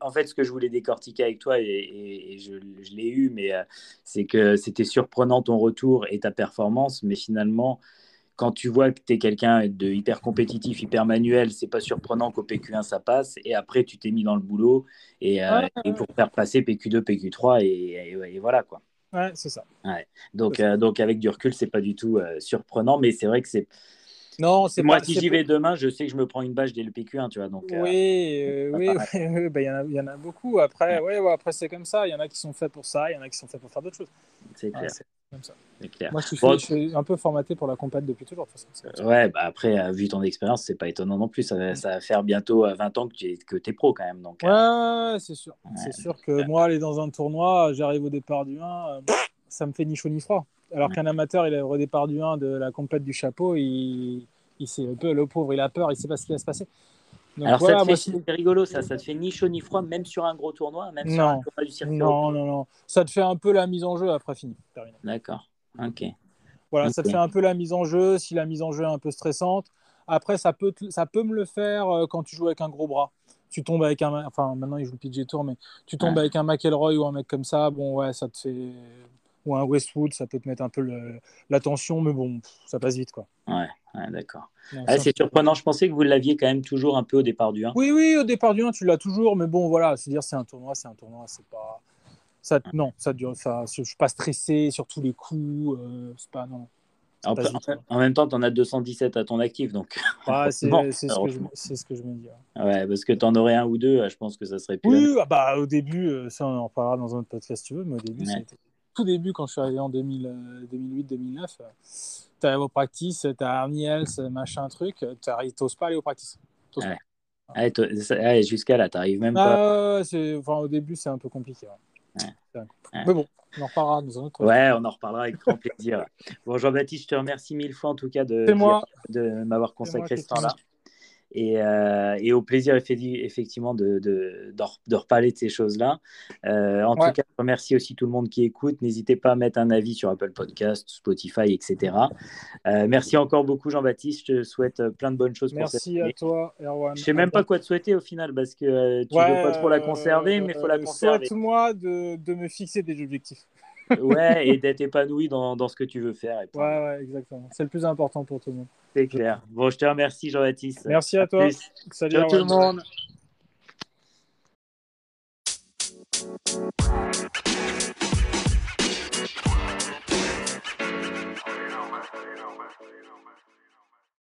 en fait, ce que je voulais décortiquer avec toi, et, je, je l'ai eu, mais c'est que c'était surprenant ton retour et ta performance, mais finalement, quand tu vois que tu es quelqu'un de hyper compétitif, hyper manuel, c'est pas surprenant qu'au PQ1 ça passe. Et après, tu t'es mis dans le boulot et, euh, pour faire passer PQ2, PQ3 et, voilà quoi. Ouais, c'est ça. Donc, euh, donc avec du recul, c'est pas du tout euh, surprenant, mais c'est vrai que c'est. Non, c'est moi si j'y vais demain, je sais que je me prends une bâche dès le PQ1, tu vois. Donc, oui, oui, bah, il y, en a beaucoup. Après, ouais. Ouais, après c'est comme ça. Il y en a qui sont faits pour ça, il y en a qui sont faits pour faire d'autres choses. C'est clair. Moi, je suis, un peu formaté pour la compète depuis toujours. ouais, bah après, euh, vu ton expérience, c'est pas étonnant non plus. Ça va, ça va faire bientôt 20 euh, ans que tu es, que es pro quand même. Donc, euh. ouais, c'est sûr. C'est sûr que moi, aller dans un tournoi, j'arrive au départ du 1, ça me fait ni chaud ni froid. Alors qu'un amateur, il est au départ du 1 de la compète du chapeau, il, il sait un peu, le pauvre, il a peur, il sait pas ce qui va se passer. Alors ça te fait, c'est rigolo, ça, ça te fait ni chaud ni froid, même sur un gros tournoi, même sur un tournoi du circuit. Non, non, non, ça te fait un peu la mise en jeu après fini. D'accord. Ok. Voilà, ça te fait un peu la mise en jeu, si la mise en jeu est un peu stressante. Après, ça peut, ça peut me le faire euh, quand tu joues avec un gros bras. Tu tombes avec un. Enfin, maintenant, il joue le PG Tour, mais tu tombes avec un McElroy ou un mec comme ça, bon, ouais, ça te fait. Ou un Westwood, ça peut te mettre un peu la tension, mais bon, ça passe vite, quoi. Ouais, d'accord. Ah, c'est surprenant, je pensais que vous l'aviez quand même toujours un peu au départ du 1. Oui, oui, au départ du 1, tu l'as toujours, mais bon, voilà, c'est dire c'est un tournoi, c'est un tournoi, c'est pas ça, non, ça dure. Ça, je suis pas stressé sur tous les coups. Euh, c'est pas non. En, même temps, tu en as 217 à ton actif, donc. c'est ce, ce, que je me dis. Ouais, parce que tu en aurais un ou deux, euh, je pense que ça serait plus. Oui, ah bah, au début, euh, ça on en parlera dans un autre podcast si tu veux, mais au début, c'était tout début quand je suis arrivé en 2008-2009. Tu arrives au practice, tu as machin truc, tu n'oses pas aller au practice. Jusqu'à là, tu n'arrives même pas. Enfin, au début, c'est un peu compliqué. Mais bon, on en reparlera dans un autre. Ouais, on en reparlera avec grand plaisir. bon, Jean-Baptiste, je te remercie mille fois en tout cas de, de m'avoir consacré ce temps-là. Euh, et, au plaisir effectivement de, de, de, reparler de ces choses-là. Euh, en tout cas, je remercie aussi tout le monde qui écoute. N'hésitez pas à mettre un avis sur Apple Podcast, Spotify, etc. Euh, merci encore beaucoup, Jean-Baptiste. Je te souhaite plein de bonnes choses merci pour cette à toi, Erwan. Je sais même pas quoi te souhaiter au final parce que tu ne veux pas trop la conserver, mais il faut la conserver. Souhaite-moi de, de me fixer des objectifs ouais, et d'être épanoui dans, dans, ce que tu veux faire. ouais, ouais, exactement. C'est le plus important pour tout le monde. C'est clair. Bon, je te remercie, Jean-Baptiste. Merci à, toi. Salut Ciao tout le monde.